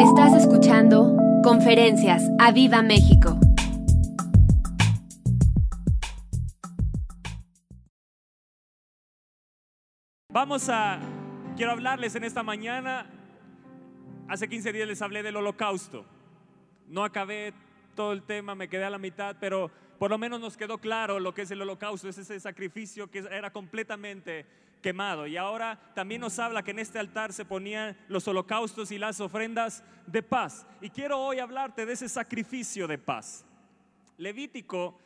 Estás escuchando Conferencias a Viva México. Vamos a, quiero hablarles en esta mañana, hace 15 días les hablé del holocausto. No acabé todo el tema, me quedé a la mitad, pero por lo menos nos quedó claro lo que es el holocausto, es ese sacrificio que era completamente Y ahora también nos habla que en este altar se ponían los holocaustos y las ofrendas de paz. Y quiero hoy hablarte de ese sacrificio de paz. Levítico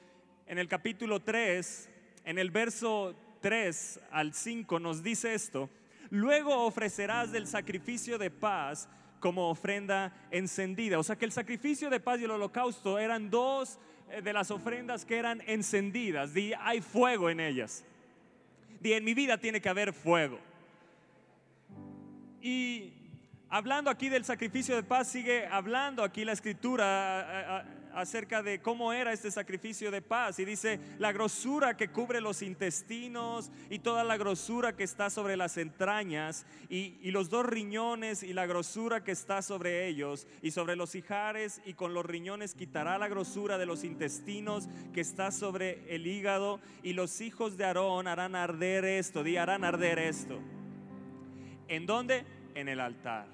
en el capítulo 3, en el verso 3 al 5 nos dice esto. Luego ofrecerás del sacrificio de paz como ofrenda encendida. O sea que el sacrificio de paz y el holocausto eran dos eh, de las ofrendas que eran encendidas. y hay fuego en ellas. Di, en mi vida tiene que haber fuego. Y hablando aquí del sacrificio de paz, sigue hablando aquí la escritura acerca de cómo era este sacrificio de paz. Y dice, la grosura que cubre los intestinos y toda la grosura que está sobre las entrañas y, y, los dos riñones y la grosura que está sobre ellos y sobre los hijares y con los riñones quitará la grosura de los intestinos que está sobre el hígado y los hijos de Aarón harán arder esto, di harán arder esto. ¿En dónde? En el altar.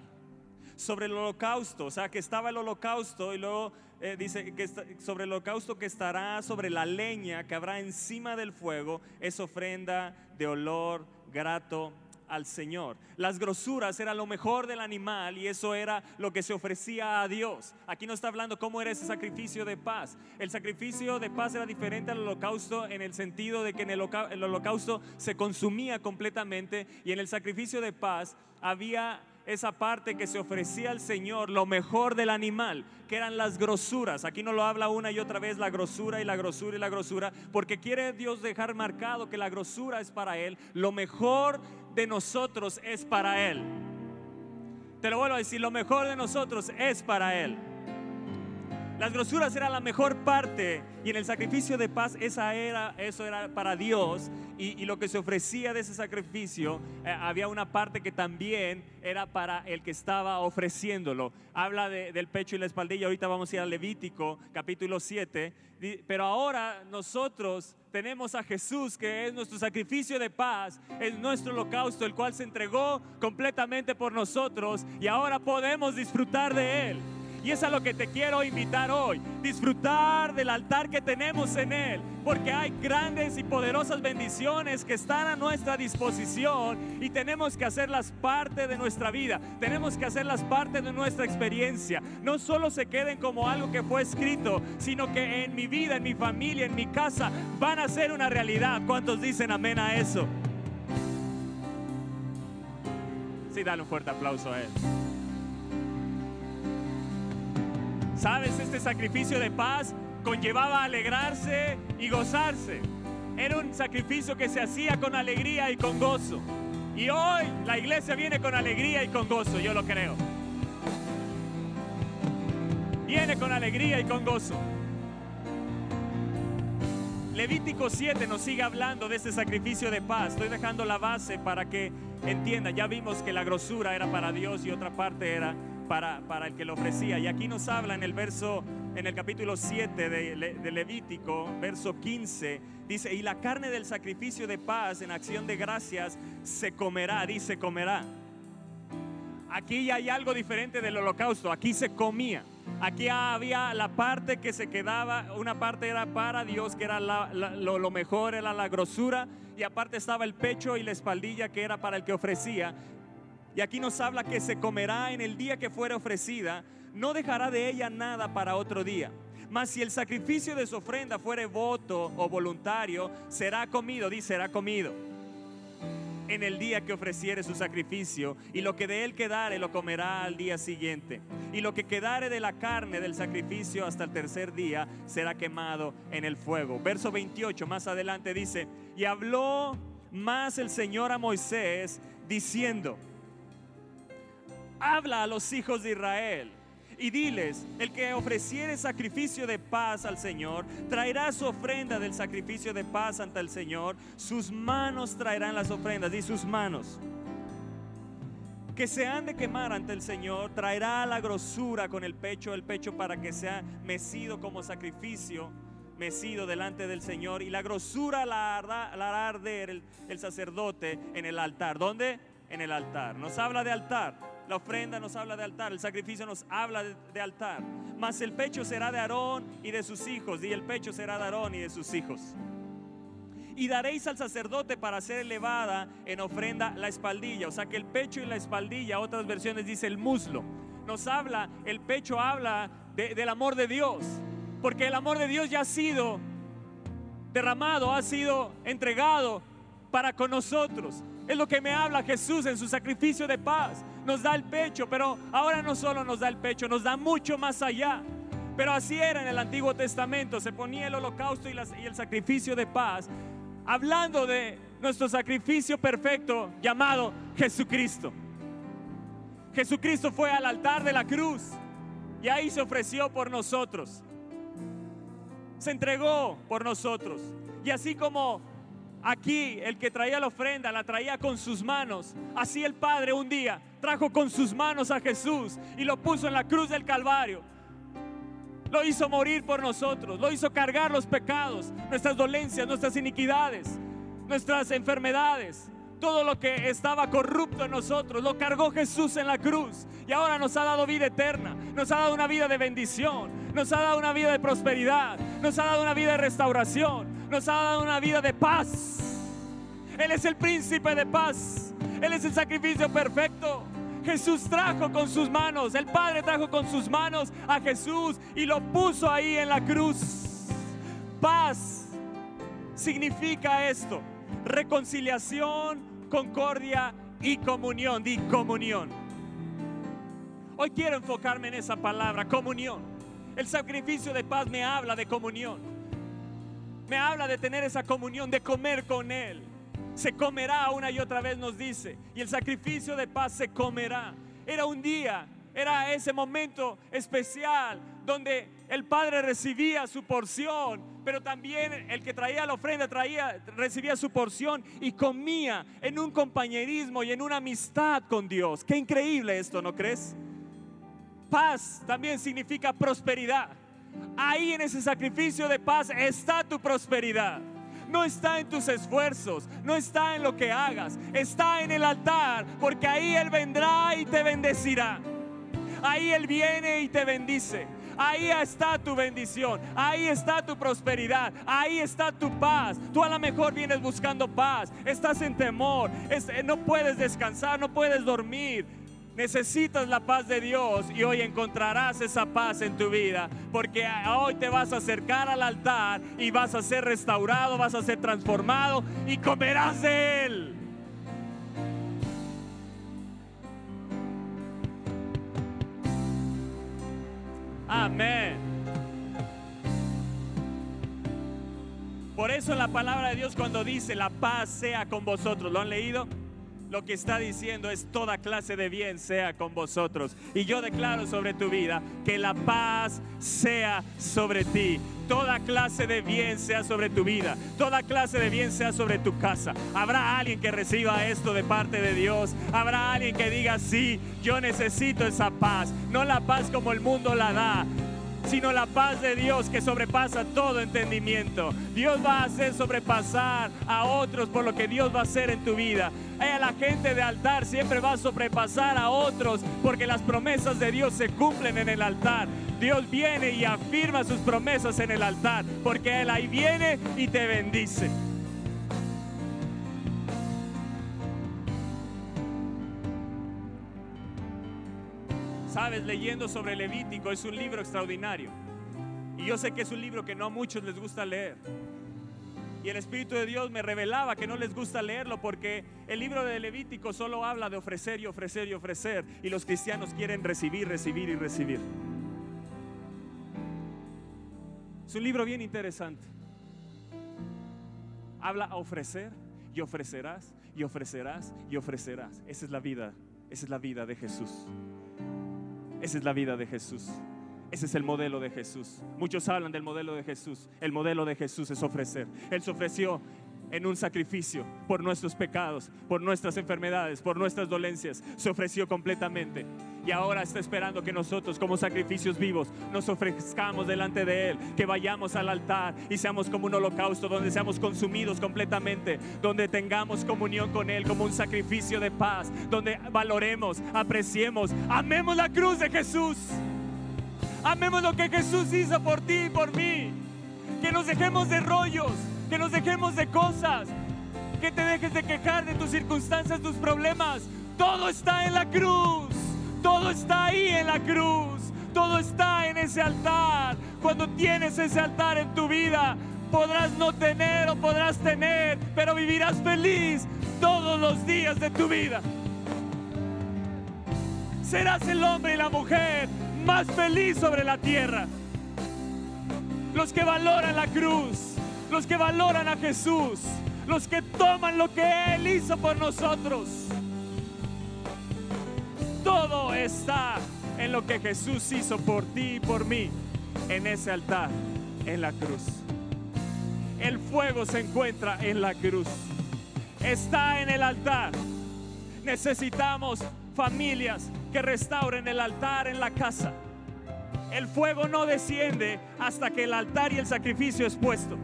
Sobre el holocausto, o sea que estaba el holocausto y luego eh, dice que sobre el holocausto que estará sobre la leña que habrá encima del fuego es ofrenda de olor grato al Señor. Las grosuras era lo mejor del animal y eso era lo que se ofrecía a Dios. Aquí no está hablando cómo era ese sacrificio de paz. El sacrificio de paz era diferente al holocausto en el sentido de que en el holocausto se consumía completamente y en el sacrificio de paz había esa parte que se ofrecía al Señor, lo mejor del animal, que eran las grosuras. Aquí no lo habla una y otra vez la grosura y la grosura y la grosura, porque quiere Dios dejar marcado que la grosura es para Él, lo mejor de nosotros es para Él. Te lo vuelvo a decir, lo mejor de nosotros es para Él. Las grosuras eran la mejor parte y en el sacrificio de paz esa era, eso era para Dios y, lo que se ofrecía de ese sacrificio eh, había una parte que también era para el que estaba ofreciéndolo. Habla del pecho y la espaldilla, ahorita vamos a ir a Levítico capítulo 7, pero ahora nosotros tenemos a Jesús que es nuestro sacrificio de paz, es nuestro holocausto, el cual se entregó completamente por nosotros y ahora podemos disfrutar de él. Y es a lo que te quiero invitar hoy. Disfrutar del altar que tenemos en Él. Porque hay grandes y poderosas bendiciones que están a nuestra disposición y tenemos que hacerlas parte de nuestra vida. Tenemos que hacerlas parte de nuestra experiencia. No solo se queden como algo que fue escrito, sino que en mi vida, en mi familia, en mi casa, van a ser una realidad. ¿Cuántos dicen amén a eso? Sí, dale un fuerte aplauso a Él. Sabes, este sacrificio de paz conllevaba alegrarse y gozarse. Era un sacrificio que se hacía con alegría y con gozo. Y hoy la iglesia viene con alegría y con gozo, yo lo creo. Viene con alegría y con gozo. Levítico 7 nos sigue hablando de ese sacrificio de paz. Estoy dejando la base para que entienda. Ya vimos que la grosura era para Dios y otra parte era para, el que lo ofrecía. Y aquí nos habla en el verso, en el capítulo 7 de, Levítico, verso 15, dice, y la carne del sacrificio de paz en acción de gracias se comerá, dice, comerá. Aquí hay algo diferente del holocausto, aquí se comía. Aquí había la parte que se quedaba, una parte era para Dios, que era lo, lo, mejor, era la grosura, y aparte estaba el pecho y la espaldilla, que era para el que ofrecía. Y aquí nos habla que se comerá en el día que fuera ofrecida, no dejará de ella nada para otro día. Mas si el sacrificio de su ofrenda fuere voto o voluntario, será comido, dice, será comido en el día que ofreciere su sacrificio, y lo que de él quedare lo comerá al día siguiente. Y lo que quedare de la carne del sacrificio hasta el tercer día será quemado en el fuego. Verso 28 más adelante dice, y habló más el Señor a Moisés diciendo, habla a los hijos de Israel y diles, el que ofreciere sacrificio de paz al Señor, traerá su ofrenda del sacrificio de paz ante el Señor, sus manos traerán las ofrendas y sus manos. que se han de quemar ante el Señor, traerá la grosura con el pecho, el pecho para que sea mecido como sacrificio, mecido delante del Señor, y la grosura la hará, arder el, el sacerdote en el altar. ¿Dónde? En el altar. Nos habla de altar. La ofrenda nos habla de altar, el sacrificio nos habla de, altar. Mas el pecho será de Aarón y de sus hijos, y el pecho será de Aarón y de sus hijos y daréis al sacerdote para ser elevada en ofrenda la espaldilla. O sea que el pecho y la espaldilla, otras versiones dice el muslo. Nos habla, el pecho habla del amor de Dios. Porque el amor de Dios ya ha sido derramado, ha sido entregado para con nosotros. Es lo que me habla Jesús en su sacrificio de paz. Nos da el pecho, pero ahora no solo nos da el pecho, nos da mucho más allá. Pero así era en el Antiguo Testamento. Se ponía el holocausto y, el sacrificio de paz hablando de nuestro sacrificio perfecto llamado Jesucristo. Jesucristo fue al altar de la cruz y ahí se ofreció por nosotros. Se entregó por nosotros. Y así como aquí el que traía la ofrenda la traía con sus manos, así el Padre un día trajo con sus manos a Jesús y lo puso en la cruz del Calvario lo hizo morir por nosotros, lo hizo cargar los pecados, nuestras dolencias, nuestras iniquidades, nuestras enfermedades. Todo lo que estaba corrupto en nosotros lo cargó Jesús en la cruz y ahora nos ha dado vida eterna, nos ha dado una vida de bendición, nos ha dado una vida de prosperidad, nos ha dado una vida de restauración, nos ha dado una vida de paz. Él es el príncipe de paz, Él es el sacrificio perfecto. Jesús trajo con sus manos, el Padre trajo con sus manos a Jesús y lo puso ahí en la cruz. Paz significa esto, reconciliación, concordia y comunión, di comunión. Hoy quiero enfocarme en esa palabra, comunión. El sacrificio de paz me habla de comunión. Me habla de tener esa comunión, de comer con Él se comerá una y otra vez nos dice, y el sacrificio de paz se comerá. Era un día, era ese momento especial donde el Padre recibía su porción, pero también el que traía la ofrenda traía, recibía su porción y comía en un compañerismo y en una amistad con Dios. Qué increíble esto, ¿no crees? Paz también significa prosperidad. Ahí en ese sacrificio de paz está tu prosperidad no está en tus esfuerzos, no está en lo que hagas, está en el altar, porque ahí Él vendrá y te bendecirá. Ahí Él viene y te bendice. Ahí está tu bendición, ahí está tu prosperidad, ahí está tu paz. Tú a lo mejor vienes buscando paz, estás en temor, no puedes descansar, no puedes dormir. Necesitas la paz de Dios y hoy encontrarás esa paz en tu vida, porque hoy te vas a acercar al altar y vas a ser restaurado, vas a ser transformado y comerás de Él. Amén. Por eso la palabra de Dios cuando dice la paz sea con vosotros, ¿lo han leído? Lo que está diciendo es toda clase de bien sea con vosotros. Y yo declaro sobre tu vida que la paz sea sobre ti. Toda clase de bien sea sobre tu vida. Toda clase de bien sea sobre tu casa. Habrá alguien que reciba esto de parte de Dios. Habrá alguien que diga, sí, yo necesito esa paz. No la paz como el mundo la da sino la paz de Dios que sobrepasa todo entendimiento. Dios va a hacer sobrepasar a otros por lo que Dios va a hacer en tu vida. A la gente de altar siempre va a sobrepasar a otros porque las promesas de Dios se cumplen en el altar. Dios viene y afirma sus promesas en el altar porque Él ahí viene y te bendice. Sabes, leyendo sobre Levítico es un libro extraordinario. Y yo sé que es un libro que no a muchos les gusta leer. Y el Espíritu de Dios me revelaba que no les gusta leerlo porque el libro de Levítico solo habla de ofrecer y ofrecer y ofrecer. Y los cristianos quieren recibir, recibir y recibir. Es un libro bien interesante. Habla a ofrecer y ofrecerás y ofrecerás y ofrecerás. Esa es la vida, esa es la vida de Jesús. Esa es la vida de Jesús. Ese es el modelo de Jesús. Muchos hablan del modelo de Jesús. El modelo de Jesús es ofrecer. Él se ofreció en un sacrificio por nuestros pecados, por nuestras enfermedades, por nuestras dolencias. Se ofreció completamente. Y ahora está esperando que nosotros como sacrificios vivos nos ofrezcamos delante de Él, que vayamos al altar y seamos como un holocausto, donde seamos consumidos completamente, donde tengamos comunión con Él como un sacrificio de paz, donde valoremos, apreciemos, amemos la cruz de Jesús. Amemos lo que Jesús hizo por ti y por mí. Que nos dejemos de rollos, que nos dejemos de cosas, que te dejes de quejar de tus circunstancias, tus problemas. Todo está en la cruz, todo está ahí en la cruz, todo está en ese altar. Cuando tienes ese altar en tu vida, podrás no tener o podrás tener, pero vivirás feliz todos los días de tu vida. Serás el hombre y la mujer más feliz sobre la tierra. Los que valoran la cruz, los que valoran a Jesús, los que toman lo que Él hizo por nosotros. Todo está en lo que Jesús hizo por ti y por mí, en ese altar, en la cruz. El fuego se encuentra en la cruz. Está en el altar. Necesitamos familias que restauren el altar en la casa. El fuego no desciende hasta que el altar y el sacrificio es puesto.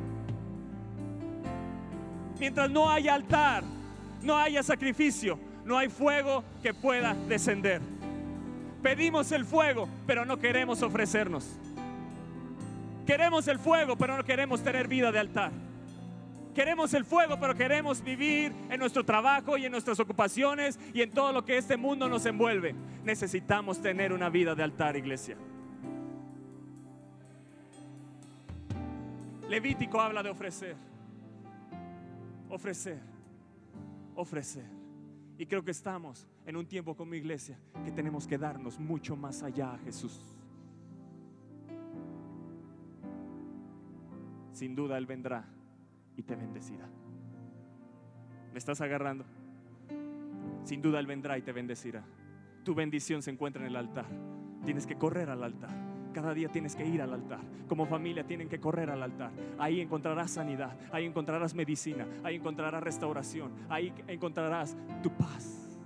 Mientras no haya altar, no haya sacrificio, no hay fuego que pueda descender. Pedimos el fuego, pero no queremos ofrecernos. Queremos el fuego, pero no queremos tener vida de altar. Queremos el fuego, pero queremos vivir en nuestro trabajo y en nuestras ocupaciones y en todo lo que este mundo nos envuelve. Necesitamos tener una vida de altar, iglesia. Levítico habla de ofrecer, ofrecer, ofrecer. Y creo que estamos en un tiempo como iglesia que tenemos que darnos mucho más allá a Jesús. Sin duda Él vendrá y te bendecirá. ¿Me estás agarrando? Sin duda Él vendrá y te bendecirá. Tu bendición se encuentra en el altar. Tienes que correr al altar. Cada día tienes que ir al altar. Como familia tienen que correr al altar. Ahí encontrarás sanidad, ahí encontrarás medicina, ahí encontrarás restauración, ahí encontrarás tu paz.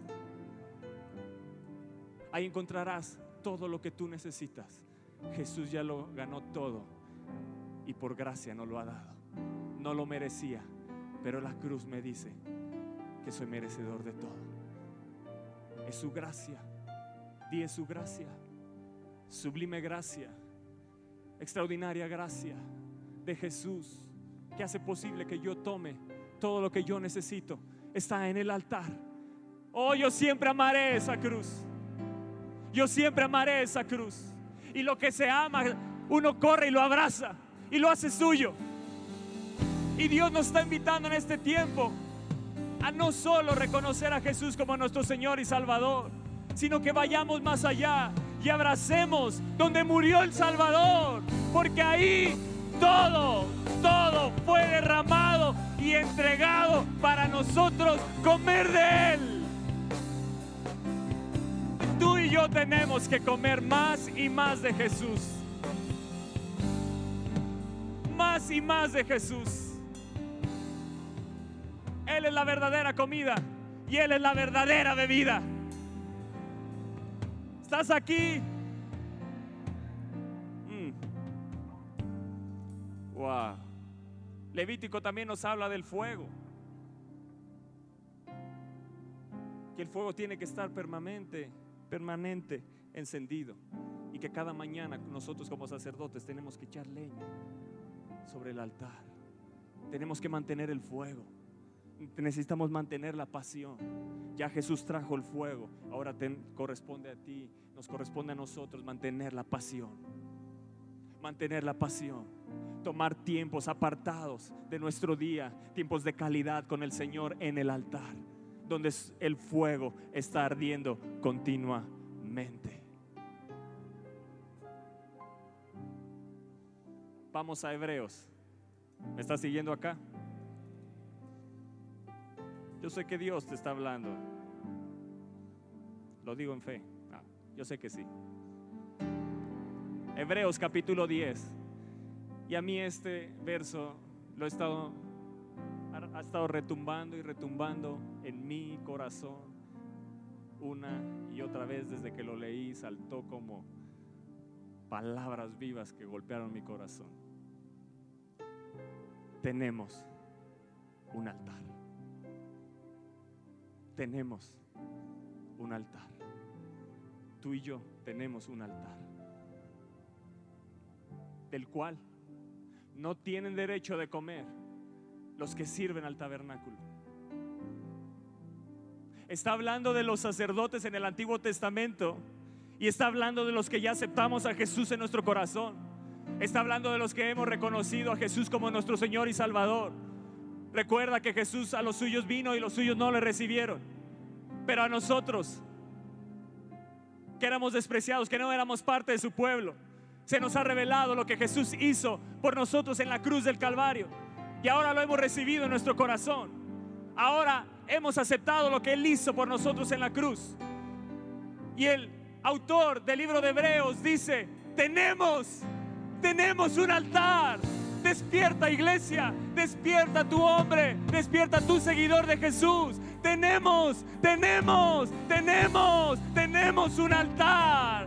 Ahí encontrarás todo lo que tú necesitas. Jesús ya lo ganó todo y por gracia no lo ha dado. No lo merecía, pero la cruz me dice que soy merecedor de todo. Es su gracia. Di es su gracia. Sublime gracia. Extraordinaria gracia de Jesús que hace posible que yo tome todo lo que yo necesito. Está en el altar. Oh, yo siempre amaré esa cruz. Yo siempre amaré esa cruz. Y lo que se ama, uno corre y lo abraza y lo hace suyo. Y Dios nos está invitando en este tiempo a no solo reconocer a Jesús como nuestro Señor y Salvador, sino que vayamos más allá y abracemos donde murió el Salvador, porque ahí todo, todo fue derramado y entregado para nosotros comer de Él. Tú y yo tenemos que comer más y más de Jesús. Más y más de Jesús. Él es la verdadera comida y Él es la verdadera bebida. ¿Estás aquí? Mm. Wow. Levítico también nos habla del fuego. Que el fuego tiene que estar permanente, permanente, encendido. Y que cada mañana nosotros como sacerdotes tenemos que echar leña sobre el altar. Tenemos que mantener el fuego. Necesitamos mantener la pasión. Ya Jesús trajo el fuego. Ahora te corresponde a ti, nos corresponde a nosotros mantener la pasión. Mantener la pasión. Tomar tiempos apartados de nuestro día, tiempos de calidad con el Señor en el altar, donde el fuego está ardiendo continuamente. Vamos a Hebreos. ¿Me está siguiendo acá? Yo sé que Dios te está hablando. Lo digo en fe. Ah, yo sé que sí. Hebreos capítulo 10. Y a mí este verso lo he estado ha estado retumbando y retumbando en mi corazón una y otra vez desde que lo leí, saltó como palabras vivas que golpearon mi corazón. Tenemos un altar. Tenemos un altar. Tú y yo tenemos un altar. Del cual no tienen derecho de comer los que sirven al tabernáculo. Está hablando de los sacerdotes en el Antiguo Testamento y está hablando de los que ya aceptamos a Jesús en nuestro corazón. Está hablando de los que hemos reconocido a Jesús como nuestro Señor y Salvador. Recuerda que Jesús a los suyos vino y los suyos no le recibieron. Pero a nosotros, que éramos despreciados, que no éramos parte de su pueblo, se nos ha revelado lo que Jesús hizo por nosotros en la cruz del Calvario. Y ahora lo hemos recibido en nuestro corazón. Ahora hemos aceptado lo que Él hizo por nosotros en la cruz. Y el autor del libro de Hebreos dice, tenemos, tenemos un altar. Despierta iglesia, despierta tu hombre, despierta tu seguidor de Jesús. Tenemos, tenemos, tenemos, tenemos un altar.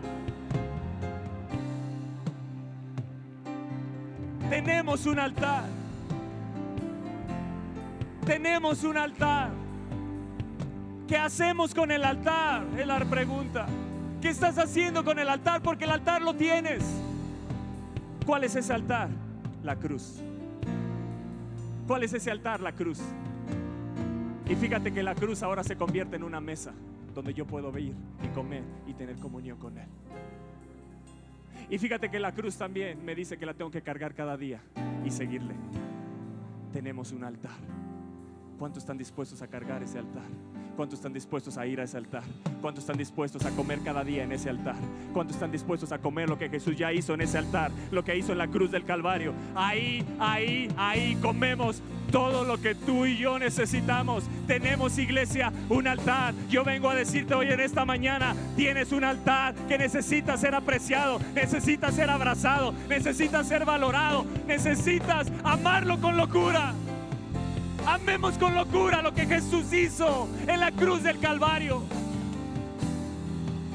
Tenemos un altar. Tenemos un altar. ¿Qué hacemos con el altar? Es la pregunta. ¿Qué estás haciendo con el altar? Porque el altar lo tienes. ¿Cuál es ese altar? La cruz. ¿Cuál es ese altar? La cruz. Y fíjate que la cruz ahora se convierte en una mesa donde yo puedo ir y comer y tener comunión con Él. Y fíjate que la cruz también me dice que la tengo que cargar cada día y seguirle. Tenemos un altar. ¿Cuántos están dispuestos a cargar ese altar? ¿Cuántos están dispuestos a ir a ese altar? ¿Cuántos están dispuestos a comer cada día en ese altar? ¿Cuántos están dispuestos a comer lo que Jesús ya hizo en ese altar? Lo que hizo en la cruz del Calvario. Ahí, ahí, ahí comemos todo lo que tú y yo necesitamos. Tenemos iglesia, un altar. Yo vengo a decirte hoy en esta mañana, tienes un altar que necesita ser apreciado, necesita ser abrazado, necesita ser valorado, necesitas amarlo con locura. Amemos con locura lo que Jesús hizo en la cruz del Calvario.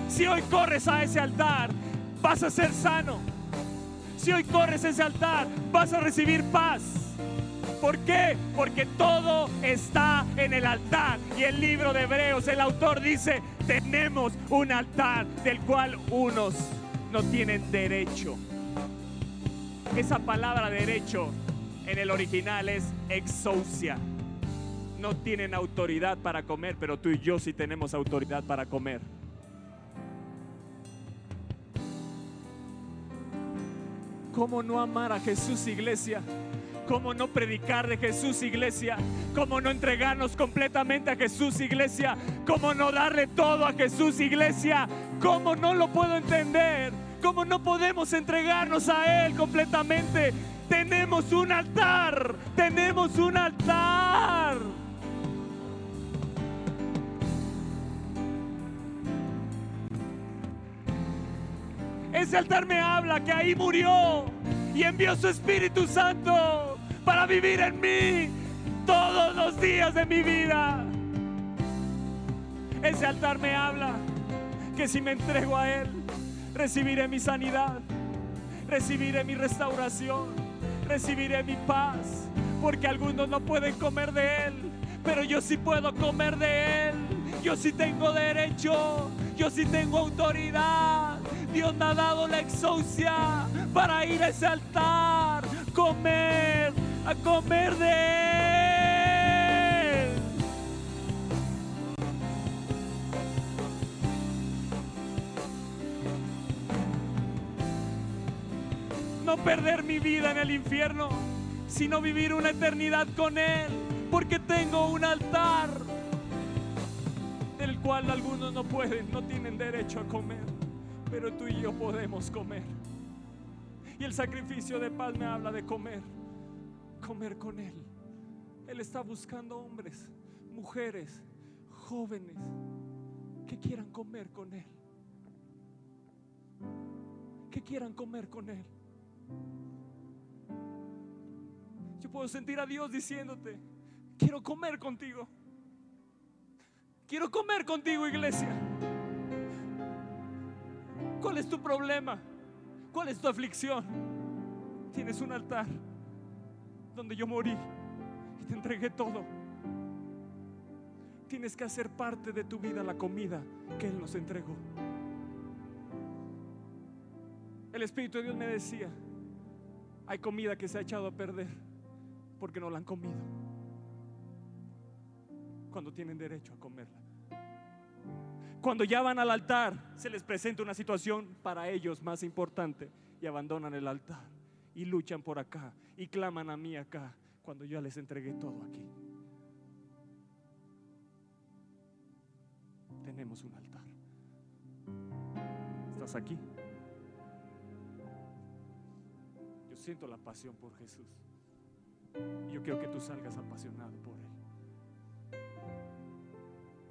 Si hoy corres a ese altar, vas a ser sano. Si hoy corres a ese altar, vas a recibir paz. ¿Por qué? Porque todo está en el altar. Y el libro de Hebreos, el autor dice, tenemos un altar del cual unos no tienen derecho. Esa palabra derecho en el original es exousia. No tienen autoridad para comer, pero tú y yo sí tenemos autoridad para comer. ¿Cómo no amar a Jesús, iglesia? ¿Cómo no predicar de Jesús, iglesia? ¿Cómo no entregarnos completamente a Jesús, iglesia? ¿Cómo no darle todo a Jesús, iglesia? ¿Cómo no lo puedo entender? ¿Cómo no podemos entregarnos a Él completamente? Tenemos un altar, tenemos un altar. Ese altar me habla que ahí murió y envió su Espíritu Santo para vivir en mí todos los días de mi vida. Ese altar me habla que si me entrego a Él, recibiré mi sanidad, recibiré mi restauración, recibiré mi paz, porque algunos no pueden comer de Él, pero yo sí puedo comer de Él. Yo sí tengo derecho, yo sí tengo autoridad. Dios me ha dado la exousia para ir a ese altar, comer, a comer de Él. No perder mi vida en el infierno, sino vivir una eternidad con Él, porque tengo un altar del cual algunos no pueden, no tienen derecho a comer, pero tú y yo podemos comer. Y el sacrificio de paz me habla de comer, comer con Él. Él está buscando hombres, mujeres, jóvenes que quieran comer con Él. Que quieran comer con Él. Yo puedo sentir a Dios diciéndote, Quiero comer contigo. Quiero comer contigo, iglesia. ¿Cuál es tu problema? ¿Cuál es tu aflicción? Tienes un altar donde yo morí y te entregué todo. Tienes que hacer parte de tu vida la comida que Él nos entregó. El Espíritu de Dios me decía, hay comida que se ha echado a perder porque no la han comido. Cuando tienen derecho a comerla. Cuando ya van al altar, se les presenta una situación para ellos más importante y abandonan el altar y luchan por acá y claman a mí acá cuando yo les entregué todo aquí. Tenemos un altar. ¿Estás aquí? Siento la pasión por Jesús. Yo quiero que tú salgas apasionado por Él.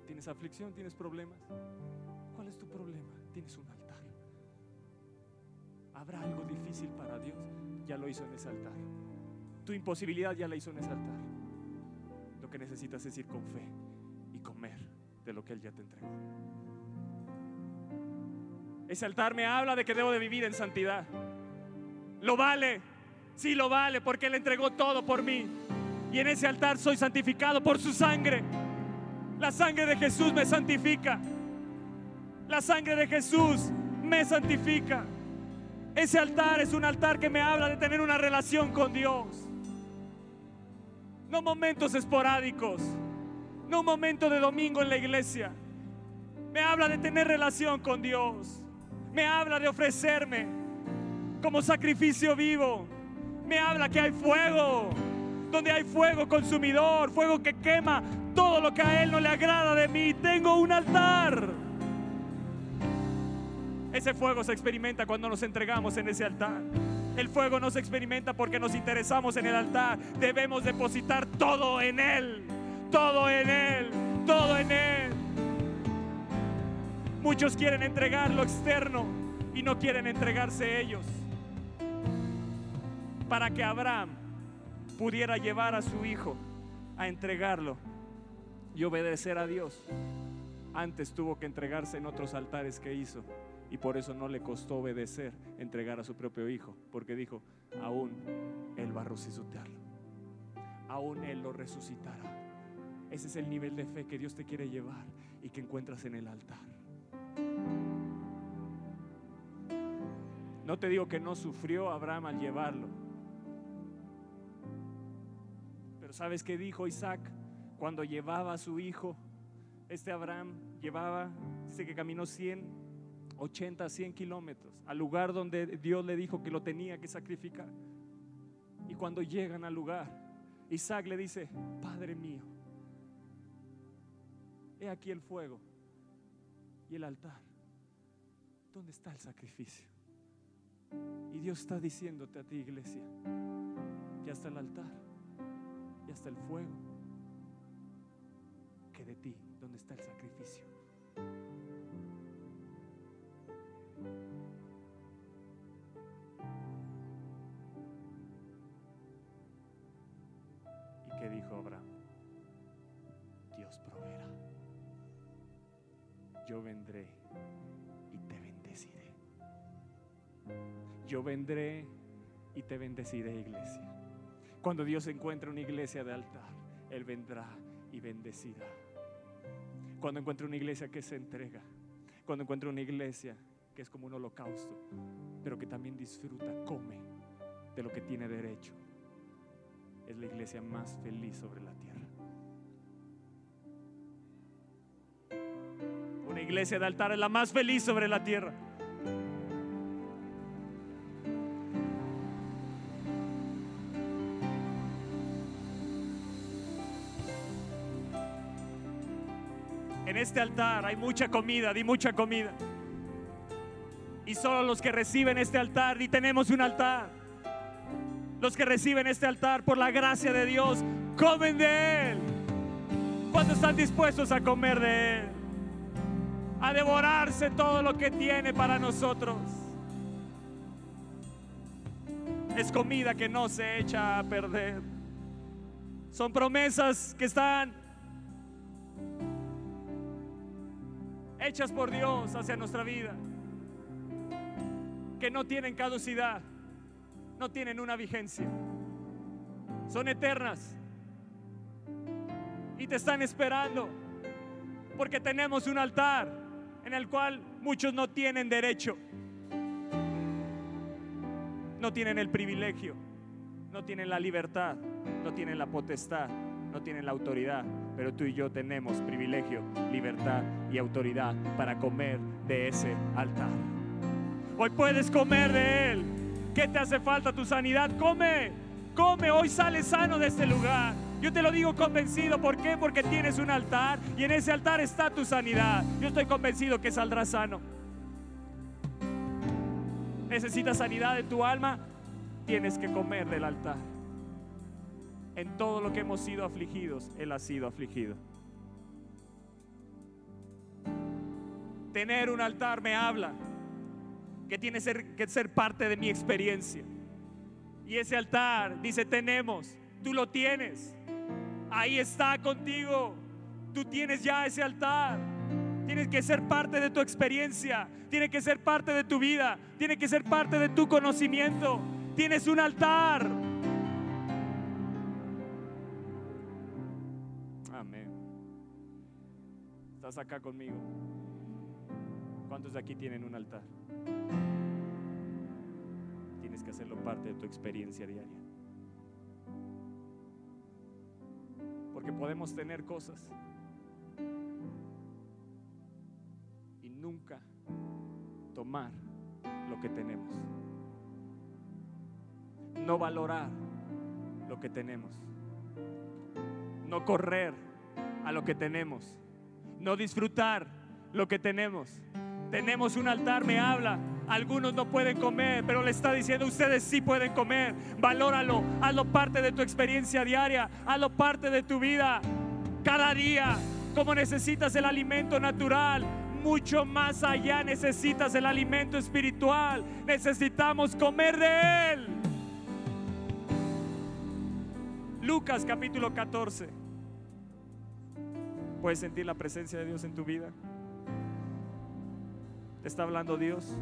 ¿Tienes aflicción? ¿Tienes problemas? ¿Cuál es tu problema? Tienes un altar. ¿Habrá algo difícil para Dios? Ya lo hizo en ese altar. Tu imposibilidad ya la hizo en ese altar. Lo que necesitas es ir con fe y comer de lo que Él ya te entregó. Ese altar me habla de que debo de vivir en santidad. Lo vale, sí lo vale, porque Él entregó todo por mí. Y en ese altar soy santificado por su sangre. La sangre de Jesús me santifica. La sangre de Jesús me santifica. Ese altar es un altar que me habla de tener una relación con Dios. No momentos esporádicos. No momento de domingo en la iglesia. Me habla de tener relación con Dios. Me habla de ofrecerme como sacrificio vivo. Me habla que hay fuego. Donde hay fuego consumidor, fuego que quema todo lo que a Él no le agrada de mí. Tengo un altar. Ese fuego se experimenta cuando nos entregamos en ese altar. El fuego no se experimenta porque nos interesamos en el altar. Debemos depositar todo en Él. Todo en Él. Todo en Él. Muchos quieren entregar lo externo y no quieren entregarse ellos. Para que Abraham pudiera llevar a su hijo a entregarlo y obedecer a Dios, antes tuvo que entregarse en otros altares que hizo. Y por eso no le costó obedecer, entregar a su propio hijo, porque dijo, aún Él va a resucitarlo, aún Él lo resucitará. Ese es el nivel de fe que Dios te quiere llevar y que encuentras en el altar. No te digo que no sufrió Abraham al llevarlo. ¿Sabes qué dijo Isaac cuando llevaba a su hijo? Este Abraham llevaba, dice que caminó 100, 80, 100 kilómetros al lugar donde Dios le dijo que lo tenía que sacrificar. Y cuando llegan al lugar, Isaac le dice, Padre mío, he aquí el fuego y el altar. ¿Dónde está el sacrificio? Y Dios está diciéndote a ti, iglesia, ya está el altar, ya está el fuego, que de ti, ¿dónde está el sacrificio? ¿Y qué dijo Abraham? Dios proveerá. Yo vendré y te bendeciré. Yo vendré y te bendeciré, iglesia. Cuando Dios encuentre una iglesia de altar, Él vendrá y bendecirá. Cuando encuentre una iglesia que se entrega, cuando encuentre una iglesia que es como un holocausto, pero que también disfruta, come de lo que tiene derecho, es la iglesia más feliz sobre la tierra. Una iglesia de altar es la más feliz sobre la tierra. Este altar hay mucha comida, di mucha comida. Y solo los que reciben este altar, y tenemos un altar. Los que reciben este altar por la gracia de Dios, comen de Él. ¿Cuántos están dispuestos a comer de Él? A devorarse todo lo que tiene para nosotros. Es comida que no se echa a perder. Son promesas que están hechas por Dios hacia nuestra vida, que no tienen caducidad, no tienen una vigencia, son eternas. Y te están esperando porque tenemos un altar en el cual muchos no tienen derecho, no tienen el privilegio, no tienen la libertad, no tienen la potestad, no tienen la autoridad, pero tú y yo tenemos privilegio, libertad y autoridad para comer de ese altar. Hoy puedes comer de él. ¿Qué te hace falta? Tu sanidad. Come, come. Hoy sale sano de este lugar. Yo te lo digo convencido. ¿Por qué? Porque tienes un altar y en ese altar está tu sanidad. Yo estoy convencido que saldrás sano. Necesitas sanidad en tu alma. Tienes que comer del altar. En todo lo que hemos sido afligidos, Él ha sido afligido. Tener un altar me habla que tiene que ser parte de mi experiencia. Y ese altar dice, tenemos, tú lo tienes. Ahí está contigo. Tú tienes ya ese altar. Tiene que ser parte de tu experiencia. Tiene que ser parte de tu vida. Tiene que ser parte de tu conocimiento. Tienes un altar. ¿Estás acá conmigo? ¿Cuántos de aquí tienen un altar? Tienes que hacerlo parte de tu experiencia diaria. Porque podemos tener cosas y nunca tomar lo que tenemos. No valorar lo que tenemos. No correr a lo que tenemos. No disfrutar lo que tenemos. Tenemos un altar, me habla. Algunos no pueden comer, pero le está diciendo, ustedes sí pueden comer. Valóralo, hazlo parte de tu experiencia diaria, hazlo parte de tu vida. Cada día, como necesitas el alimento natural, mucho más allá necesitas el alimento espiritual. Necesitamos comer de él. Lucas capítulo 14. ¿Puedes sentir la presencia de Dios en tu vida? ¿Te está hablando Dios?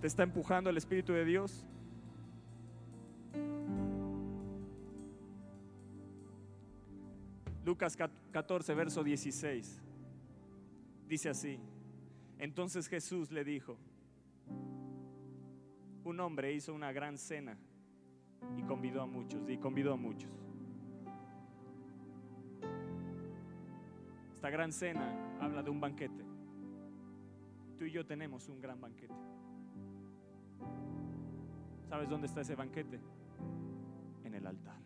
¿Te está empujando el Espíritu de Dios? Lucas 14, verso 16. Dice así. Entonces Jesús le dijo, un hombre hizo una gran cena y convidó a muchos, y convidó a muchos. Esta gran cena habla de un banquete. Tú y yo tenemos un gran banquete. ¿Sabes dónde está ese banquete? En el altar.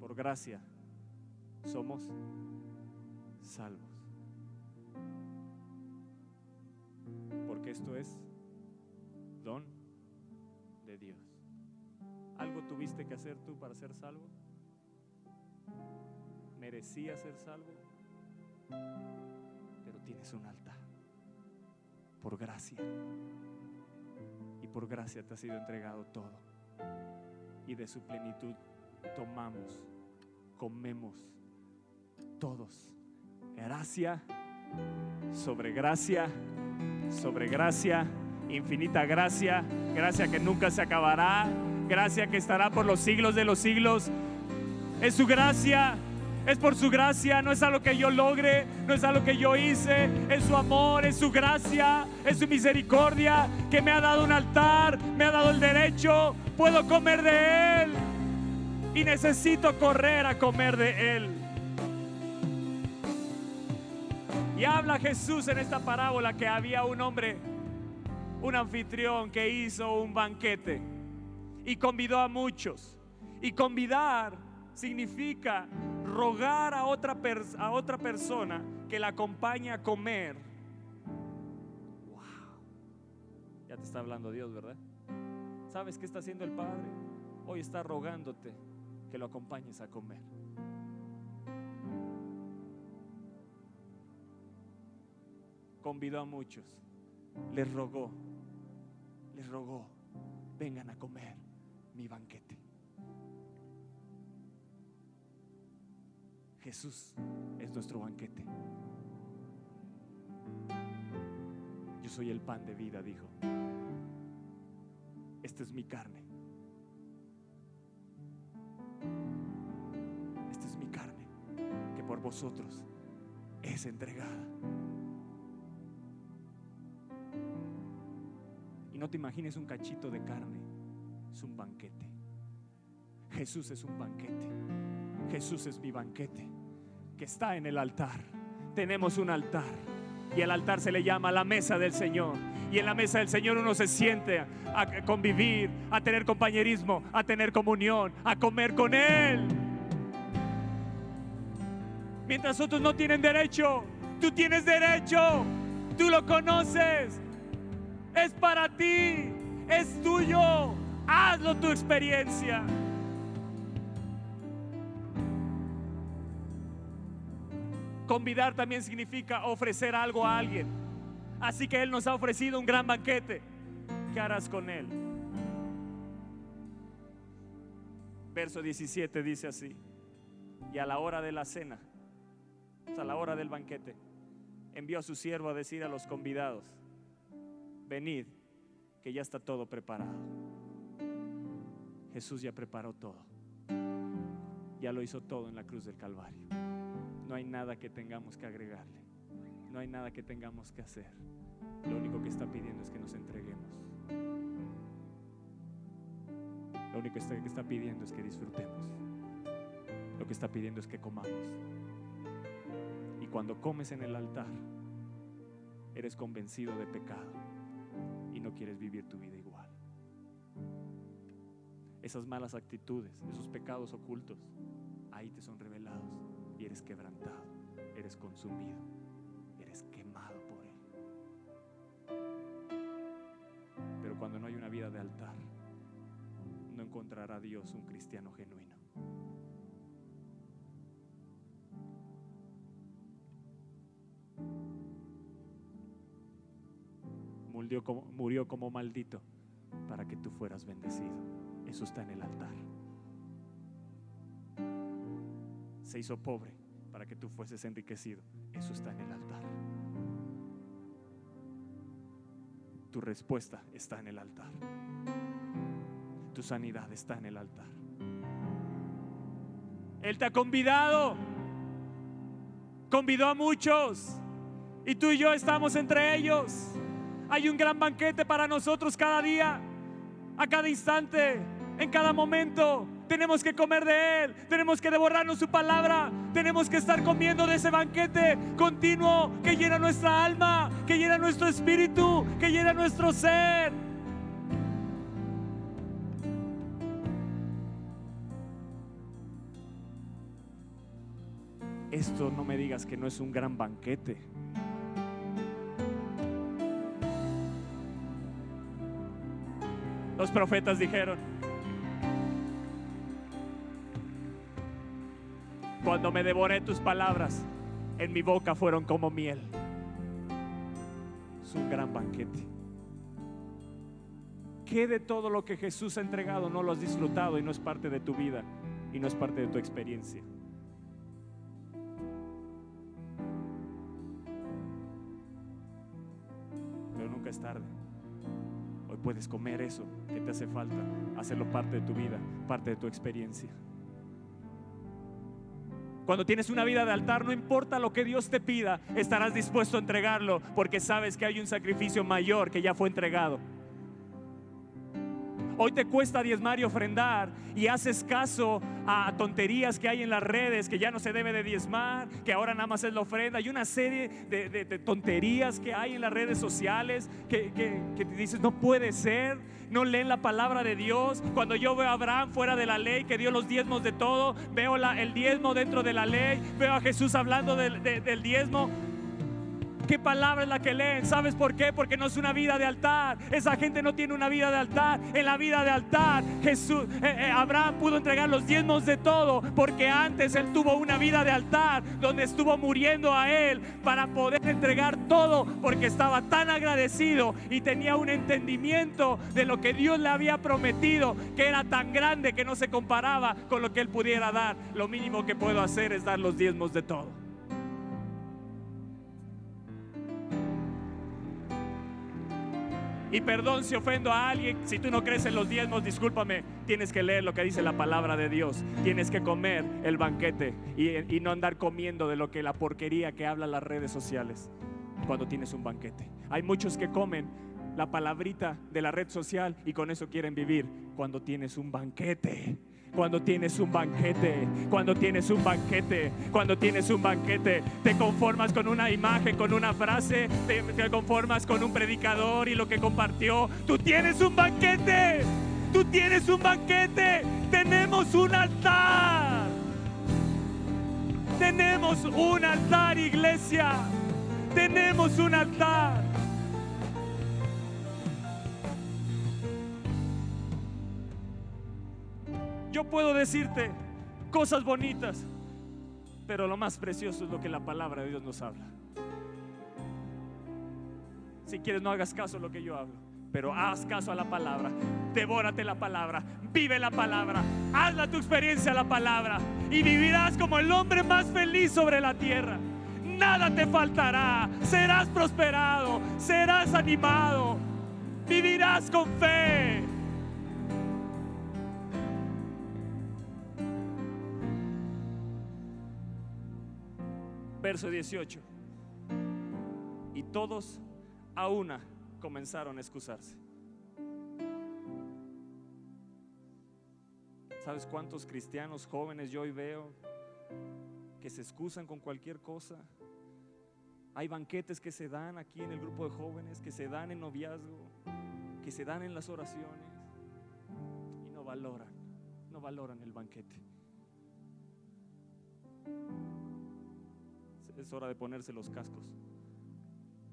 Por gracia somos salvos. Porque esto es don de Dios. ¿Algo tuviste que hacer tú para ser salvo? ¿Merecía ser salvo? Pero tienes un altar. Por gracia. Y por gracia te ha sido entregado todo. Y de su plenitud tomamos, comemos todos. Gracia sobre gracia, sobre gracia, infinita gracia, gracia que nunca se acabará, gracia que estará por los siglos de los siglos. Es su gracia es por su gracia, no es algo que yo logre, no es algo que yo hice, es su amor, es su gracia, es su misericordia que me ha dado un altar, me ha dado el derecho, puedo comer de Él y necesito correr a comer de Él. Y habla Jesús en esta parábola que había un hombre, un anfitrión que hizo un banquete y convidó a muchos. Y convidar significa rogar a otra, a otra persona que la acompañe a comer. Wow. Ya te está hablando Dios, ¿verdad? ¿Sabes qué está haciendo el Padre? Hoy está rogándote que lo acompañes a comer. Convidó a muchos, les rogó, les rogó, vengan a comer mi banquete. Jesús es nuestro banquete. Yo soy el pan de vida, dijo. Esta es mi carne. Esta es mi carne que por vosotros es entregada. Y no te imagines un cachito de carne, es un banquete. Jesús es un banquete. Jesús es mi banquete que está en el altar. Tenemos un altar y el altar se le llama la mesa del Señor. Y en la mesa del Señor uno se siente a convivir, a tener compañerismo, a tener comunión, a comer con Él. Mientras otros no tienen derecho, tú tienes derecho, tú lo conoces, es para ti, es tuyo, hazlo tu experiencia. Convidar también significa ofrecer algo a alguien. Así que Él nos ha ofrecido un gran banquete. ¿Qué harás con Él? Verso 17 dice así. Y a la hora de la cena, a la hora del banquete, envió a su siervo a decir a los convidados, venid, que ya está todo preparado. Jesús ya preparó todo. Ya lo hizo todo en la cruz del Calvario. No hay nada que tengamos que agregarle. No hay nada que tengamos que hacer. Lo único que está pidiendo es que nos entreguemos. Lo único que está pidiendo es que disfrutemos. Lo que está pidiendo es que comamos. Y cuando comes en el altar, eres convencido de pecado y no quieres vivir tu vida igual. Esas malas actitudes, esos pecados ocultos, ahí te son revelados eres quebrantado, eres consumido, eres quemado por Él. Pero cuando no hay una vida de altar, no encontrará Dios un cristiano genuino. Murió como, murió como maldito para que tú fueras bendecido. Eso está en el altar. Se hizo pobre para que tú fueses enriquecido. Eso está en el altar. Tu respuesta está en el altar. Tu sanidad está en el altar. Él te ha convidado. Convidó a muchos. Y tú y yo estamos entre ellos. Hay un gran banquete para nosotros cada día, a cada instante, en cada momento. Tenemos que comer de Él, tenemos que devorarnos su palabra, tenemos que estar comiendo de ese banquete continuo que llena nuestra alma, que llena nuestro espíritu, que llena nuestro ser. Esto no me digas que no es un gran banquete. Los profetas dijeron, cuando me devoré tus palabras, en mi boca fueron como miel. Es un gran banquete. ¿Qué de todo lo que Jesús ha entregado no lo has disfrutado y no es parte de tu vida y no es parte de tu experiencia? Pero nunca es tarde puedes comer eso que te hace falta, hacerlo parte de tu vida, parte de tu experiencia. Cuando tienes una vida de altar, no importa lo que Dios te pida, estarás dispuesto a entregarlo porque sabes que hay un sacrificio mayor que ya fue entregado. Hoy te cuesta diezmar y ofrendar y haces caso a tonterías que hay en las redes, que ya no se debe de diezmar, que ahora nada más es la ofrenda. Hay una serie de, tonterías que hay en las redes sociales que, te dices, no puede ser, no leen la palabra de Dios. Cuando yo veo a Abraham fuera de la ley, que dio los diezmos de todo, veo el diezmo dentro de la ley, veo a Jesús hablando del, del diezmo. ¿Qué palabra es la que leen? ¿Sabes por qué? Porque no es una vida de altar. Esa gente no tiene una vida de altar. En la vida de altar, Jesús, eh, eh, Abraham pudo entregar los diezmos de todo, porque antes él tuvo una vida de altar, donde estuvo muriendo a él para poder entregar todo, porque estaba tan agradecido y tenía un entendimiento de lo que Dios le había prometido, que era tan grande que no se comparaba con lo que él pudiera dar. Lo mínimo que puedo hacer es dar los diezmos de todo. Y perdón si ofendo a alguien, si tú no crees en los diezmos, discúlpame, tienes que leer lo que dice la palabra de Dios, tienes que comer el banquete y, no andar comiendo de lo que la porquería que hablan las redes sociales cuando tienes un banquete. Hay muchos que comen la palabrita de la red social y con eso quieren vivir cuando tienes un banquete cuando tienes un banquete, cuando tienes un banquete, cuando tienes un banquete, te conformas con una imagen, con una frase, te, conformas con un predicador y lo que compartió. Tú tienes un banquete, tú tienes un banquete, tenemos un altar. Tenemos un altar, iglesia. Tenemos un altar. Yo puedo decirte cosas bonitas, pero lo más precioso es lo que la palabra de Dios nos habla. Si quieres, no hagas caso a lo que yo hablo, pero haz caso a la palabra. Devórate la palabra, vive la palabra, hazla tu experiencia la palabra y vivirás como el hombre más feliz sobre la tierra. Nada te faltará, serás prosperado, serás animado, vivirás con fe. Verso 18. Y todos a una comenzaron a excusarse. ¿Sabes cuántos cristianos jóvenes yo hoy veo que se excusan con cualquier cosa? Hay banquetes que se dan aquí en el grupo de jóvenes, que se dan en noviazgo, que se dan en las oraciones y no valoran, no valoran el banquete es hora de ponerse los cascos,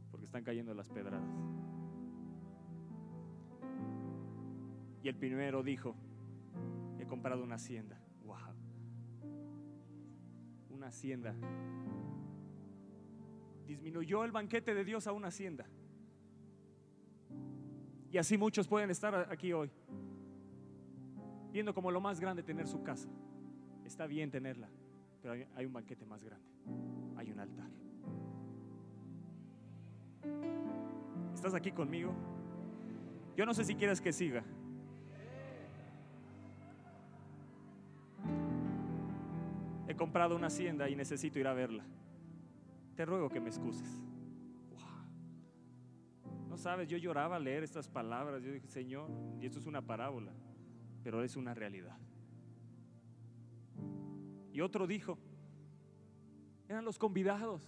porque están cayendo las pedradas. Y el primero dijo, he comprado una hacienda. Wow. Una hacienda. Disminuyó el banquete de Dios a una hacienda. Y así muchos pueden estar aquí hoy, viendo como lo más grande tener su casa. Está bien tenerla, pero hay un banquete más grande hay un altar. ¿Estás aquí conmigo? Yo no sé si quieres que siga. He comprado una hacienda y necesito ir a verla. Te ruego que me excuses. No sabes, yo lloraba al leer estas palabras. Yo dije, Señor, y esto es una parábola, pero es una realidad. Y otro dijo, eran los convidados.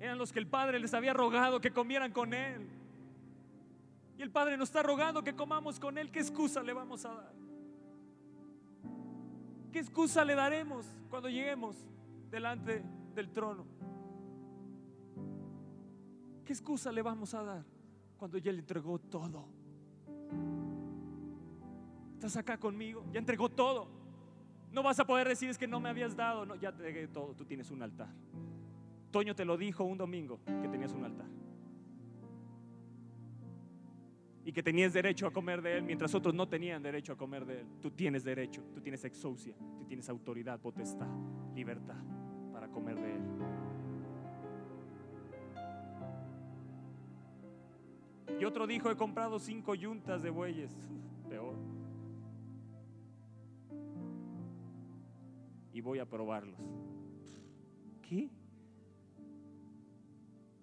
Eran los que el Padre les había rogado que comieran con Él. Y el Padre nos está rogando que comamos con Él. ¿Qué excusa le vamos a dar? ¿Qué excusa le daremos cuando lleguemos delante del trono? ¿Qué excusa le vamos a dar cuando ya le entregó todo? ¿Estás acá conmigo? Ya entregó todo. No vas a poder decir es que no me habías dado. No, ya te entregué todo. Tú tienes un altar. Toño te lo dijo un domingo que tenías un altar. Y que tenías derecho a comer de él mientras otros no tenían derecho a comer de él. Tú tienes derecho, tú tienes exousia, tú tienes autoridad, potestad, libertad para comer de él. Y otro dijo, he comprado cinco yuntas de bueyes. Peor. Y voy a probarlos. ¿Qué?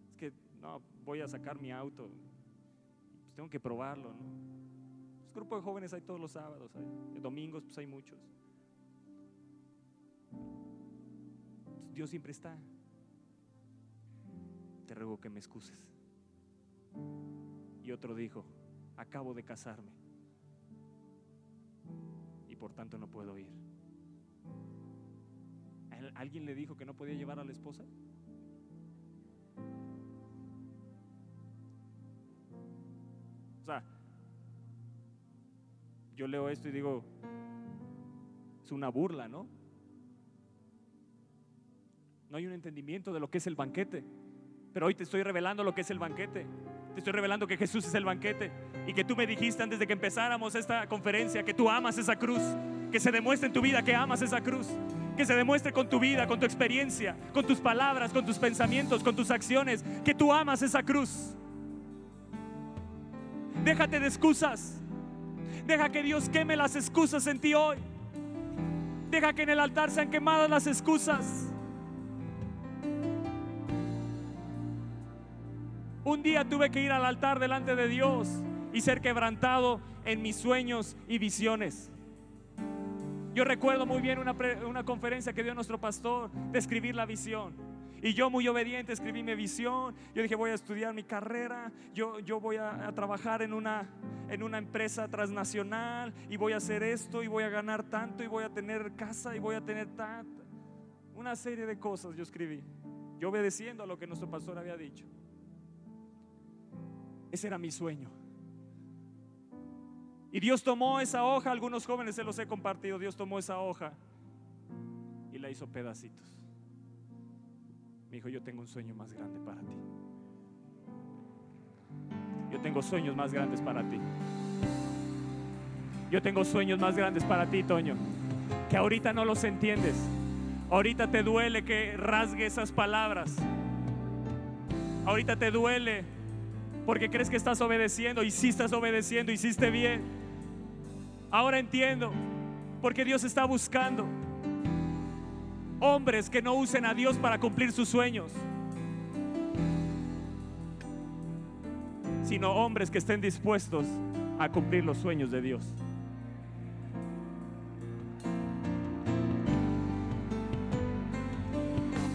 Es que no, voy a sacar mi auto, pues tengo que probarlo, ¿no? Pues grupo de jóvenes hay todos los sábados, hay, domingos pues hay muchos. Pues Dios siempre está. Te ruego que me excuses. Y otro dijo, acabo de casarme y por tanto no puedo ir. ¿Alguien le dijo que no podía llevar a la esposa? O sea, yo leo esto y digo, es una burla, ¿no? No hay un entendimiento de lo que es el banquete. Pero hoy te estoy revelando lo que es el banquete. Te estoy revelando que Jesús es el banquete. Y que tú me dijiste antes de que empezáramos esta conferencia que tú amas esa cruz. Que se demuestre en tu vida que amas esa cruz. Que se demuestre con tu vida, con tu experiencia, con tus palabras, con tus pensamientos, con tus acciones. Que tú amas esa cruz. Déjate de excusas. Deja que Dios queme las excusas en ti hoy. Deja que en el altar sean quemadas las excusas. Un día tuve que ir al altar delante de Dios y ser quebrantado en mis sueños y visiones. Yo recuerdo muy bien una, conferencia que dio nuestro pastor de escribir la visión. Y yo muy obediente escribí mi visión. Yo dije, voy a estudiar mi carrera, yo, yo voy a, trabajar en una, en una empresa transnacional y voy a hacer esto y voy a ganar tanto y voy a tener casa y voy a tener tanta. Una serie de cosas yo escribí. Yo obedeciendo a lo que nuestro pastor había dicho. Ese era mi sueño. Y Dios tomó esa hoja, algunos jóvenes se los he compartido, Dios tomó esa hoja y la hizo pedacitos. Me dijo, yo tengo un sueño más grande para ti. Yo tengo sueños más grandes para ti. Yo tengo sueños más grandes para ti, Toño, que ahorita no los entiendes. Ahorita te duele que rasgue esas palabras. Ahorita te duele porque crees que estás obedeciendo y si estás obedeciendo, hiciste bien. Ahora entiendo, porque Dios está buscando hombres que no usen a Dios para cumplir sus sueños, sino hombres que estén dispuestos a cumplir los sueños de Dios.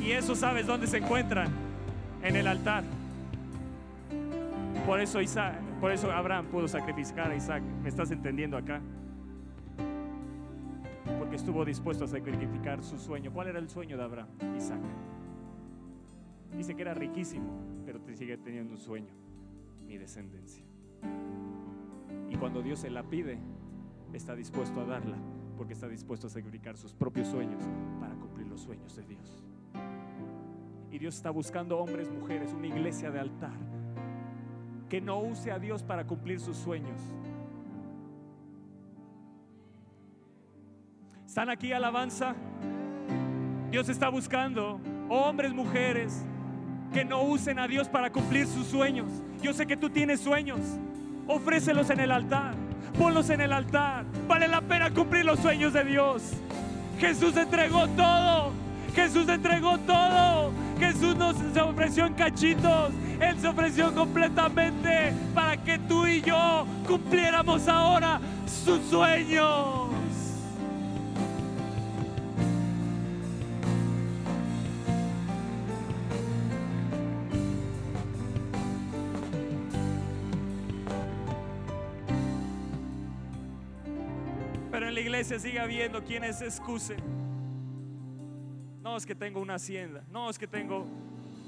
Y eso sabes dónde se encuentran, en el altar. Por eso Isaac, por eso Abraham pudo sacrificar a Isaac. ¿Me estás entendiendo acá? Porque estuvo dispuesto a sacrificar su sueño. ¿Cuál era el sueño de Abraham? Isaac. Dice que era riquísimo, pero te sigue teniendo un sueño, mi descendencia. Y cuando Dios se la pide, está dispuesto a darla, porque está dispuesto a sacrificar sus propios sueños para cumplir los sueños de Dios. Y Dios está buscando hombres, mujeres, una iglesia de altar que no use a Dios para cumplir sus sueños. ¿Están aquí alabanza? Dios está buscando hombres, mujeres que no usen a Dios para cumplir sus sueños. Yo sé que tú tienes sueños. Ofrécelos en el altar. Ponlos en el altar. Vale la pena cumplir los sueños de Dios. Jesús entregó todo. Jesús entregó todo. Jesús nos ofreció en cachitos. Él se ofreció completamente para que tú y yo cumpliéramos ahora sus sueños. Pero en la iglesia sigue habiendo quienes se excusen. No es que tengo una hacienda, no es que tengo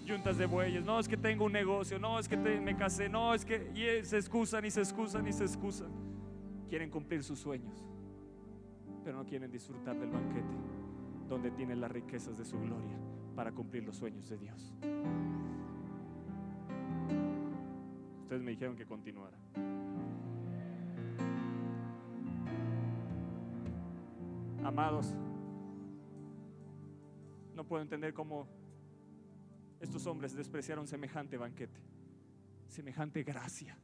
yuntas de bueyes, no es que tengo un negocio, no es que me casé, no es que y se excusan y se excusan y se excusan. Quieren cumplir sus sueños, pero no quieren disfrutar del banquete donde tienen las riquezas de su gloria para cumplir los sueños de Dios. Ustedes me dijeron que continuara. Amados, no puedo entender cómo estos hombres despreciaron semejante banquete, semejante gracia,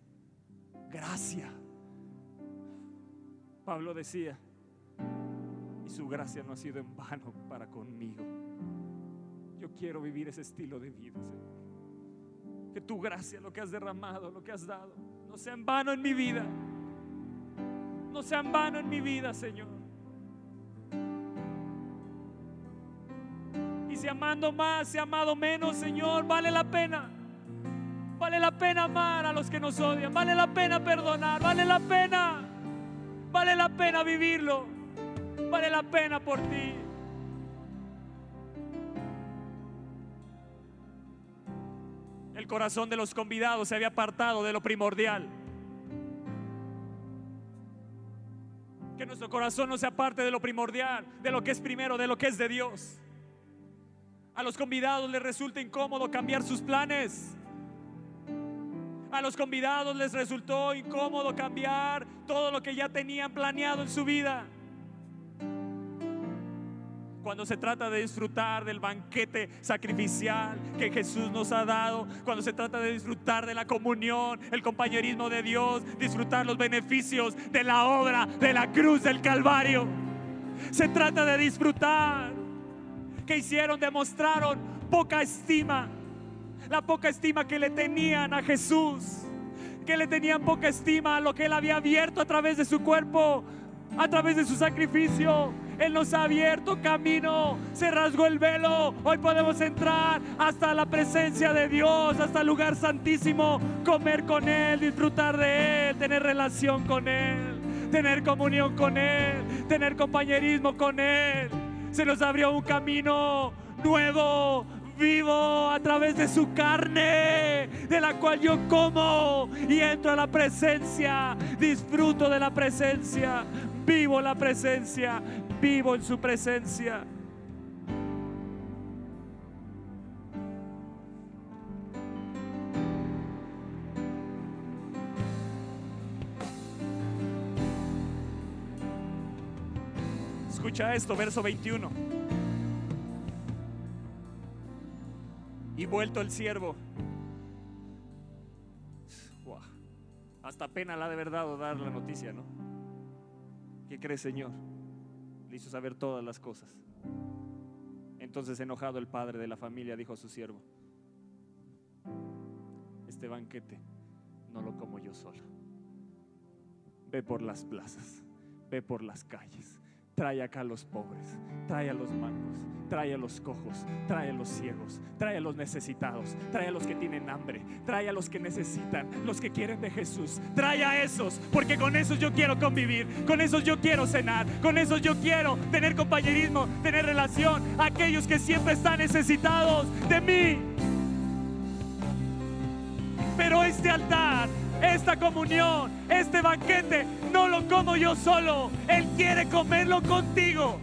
gracia. Pablo decía, y su gracia no ha sido en vano para conmigo. Yo quiero vivir ese estilo de vida, Señor. Que tu gracia, lo que has derramado, lo que has dado, no sea en vano en mi vida. No sea en vano en mi vida, Señor. Si amando más, si amado menos, Señor, vale la pena. Vale la pena amar a los que nos odian, vale la pena perdonar, vale la pena, vale la pena vivirlo, vale la pena por ti. El corazón de los convidados se había apartado de lo primordial. Que nuestro corazón no sea parte de lo primordial, de lo que es primero, de lo que es de Dios. A los convidados les resulta incómodo cambiar sus planes. A los convidados les resultó incómodo cambiar todo lo que ya tenían planeado en su vida. Cuando se trata de disfrutar del banquete sacrificial que Jesús nos ha dado, cuando se trata de disfrutar de la comunión, el compañerismo de Dios, disfrutar los beneficios de la obra de la cruz del Calvario. Se trata de disfrutar. ¿Qué hicieron? Demostraron poca estima la poca estima que le tenían a Jesús, que le tenían poca estima a lo que Él había abierto a través de su cuerpo, a través de su sacrificio. Él nos ha abierto camino, se rasgó el velo. Hoy podemos entrar hasta la presencia de Dios, hasta el lugar santísimo, comer con Él, disfrutar de Él, tener relación con Él, tener comunión con Él, tener compañerismo con Él. Se nos abrió un camino nuevo, vivo a través de su carne, de la cual yo como y entro a la presencia, disfruto de la presencia, vivo la presencia, vivo en su presencia. Escucha esto, verso 21. y vuelto el siervo. Hasta pena la de verdad dar la noticia, ¿no? ¿Qué cree Señor? Le hizo saber todas las cosas. Entonces enojado el padre de la familia dijo a su siervo, este banquete no lo como yo solo. Ve por las plazas, ve por las calles, trae acá a los pobres, trae a los mancos, trae a los cojos, trae a los ciegos, trae a los necesitados, trae a los que tienen hambre, trae a los que necesitan, los que quieren de Jesús, trae a esos, porque con esos yo quiero convivir, con esos yo quiero cenar, con esos yo quiero tener compañerismo, tener relación, aquellos que siempre están necesitados de mí. Pero este altar esta comunión, este banquete, no lo como yo solo. Él quiere comerlo contigo.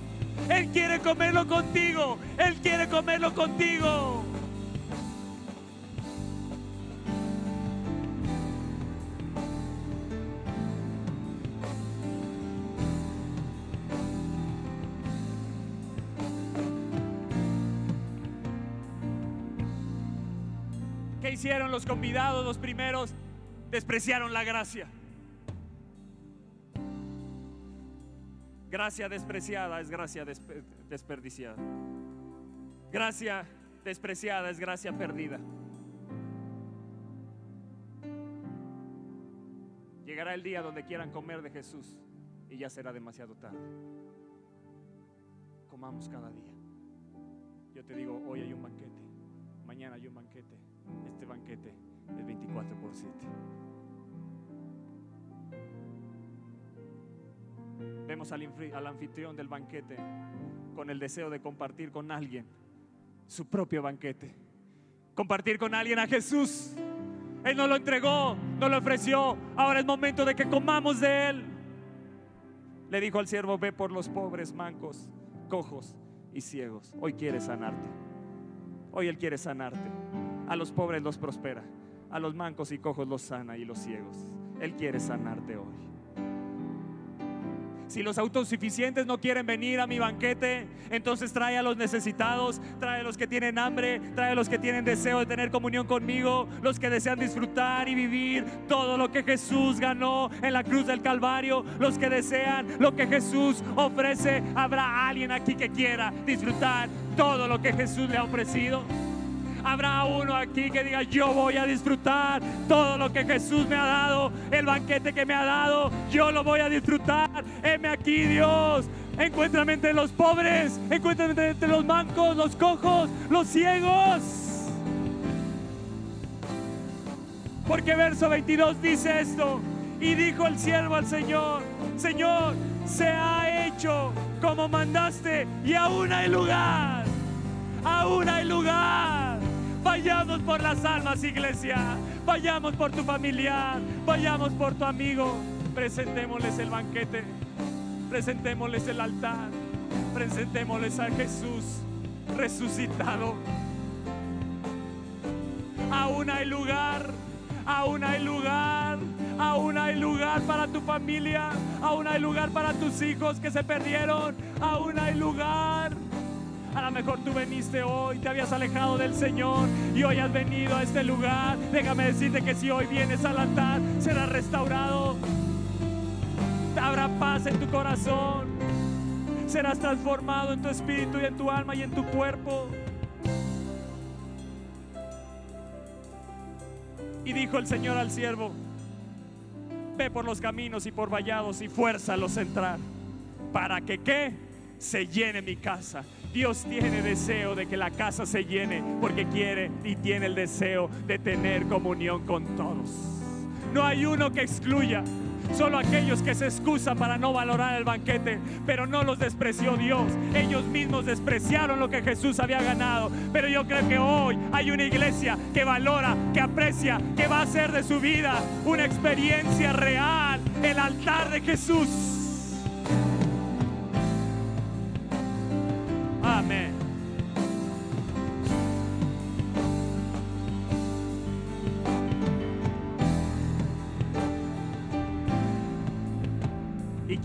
Él quiere comerlo contigo. Él quiere comerlo contigo. ¿Qué hicieron los convidados, los primeros? Despreciaron la gracia. Gracia despreciada es gracia desperdiciada. Gracia despreciada es gracia perdida. Llegará el día donde quieran comer de Jesús y ya será demasiado tarde. Comamos cada día. Yo te digo, hoy hay un banquete, mañana hay un banquete. Este banquete es 24 por 7. Al anfitrión del banquete con el deseo de compartir con alguien su propio banquete. Compartir con alguien a Jesús. Él nos lo entregó, nos lo ofreció. Ahora es momento de que comamos de Él. Le dijo al siervo, ve por los pobres, mancos, cojos y ciegos. Hoy quiere sanarte. Hoy Él quiere sanarte. A los pobres los prospera. A los mancos y cojos los sana y los ciegos. Él quiere sanarte hoy. Si los autosuficientes no quieren venir a mi banquete, entonces trae a los necesitados, trae a los que tienen hambre, trae a los que tienen deseo de tener comunión conmigo, los que desean disfrutar y vivir todo lo que Jesús ganó en la cruz del Calvario, los que desean lo que Jesús ofrece. Habrá alguien aquí que quiera disfrutar todo lo que Jesús le ha ofrecido. Habrá uno aquí que diga, yo voy a disfrutar todo lo que Jesús me ha dado, el banquete que me ha dado, yo lo voy a disfrutar. Heme aquí, Dios. Encuéntrame entre los pobres, encuéntrame entre los mancos, los cojos, los ciegos. Porque verso 22 dice esto. Y dijo el siervo al Señor, Señor, se ha hecho como mandaste y aún hay lugar, aún hay lugar. Vayamos por las almas, iglesia. Vayamos por tu familiar. Vayamos por tu amigo. Presentémosles el banquete. Presentémosles el altar. Presentémosles a Jesús resucitado. Aún hay lugar, aún hay lugar, aún hay lugar para tu familia, aún hay lugar para tus hijos que se perdieron, aún hay lugar. A lo mejor tú veniste hoy, te habías alejado del Señor y hoy has venido a este lugar. Déjame decirte que si hoy vienes al altar, será restaurado. Habrá paz en tu corazón. Serás transformado en tu espíritu y en tu alma y en tu cuerpo. Y dijo el Señor al siervo, ve por los caminos y por vallados y fuérzalos a entrar, para que qué se llene mi casa. Dios tiene deseo de que la casa se llene porque quiere y tiene el deseo de tener comunión con todos. No hay uno que excluya. Solo aquellos que se excusan para no valorar el banquete, pero no los despreció Dios. Ellos mismos despreciaron lo que Jesús había ganado. Pero yo creo que hoy hay una iglesia que valora, que aprecia, que va a hacer de su vida una experiencia real, el altar de Jesús.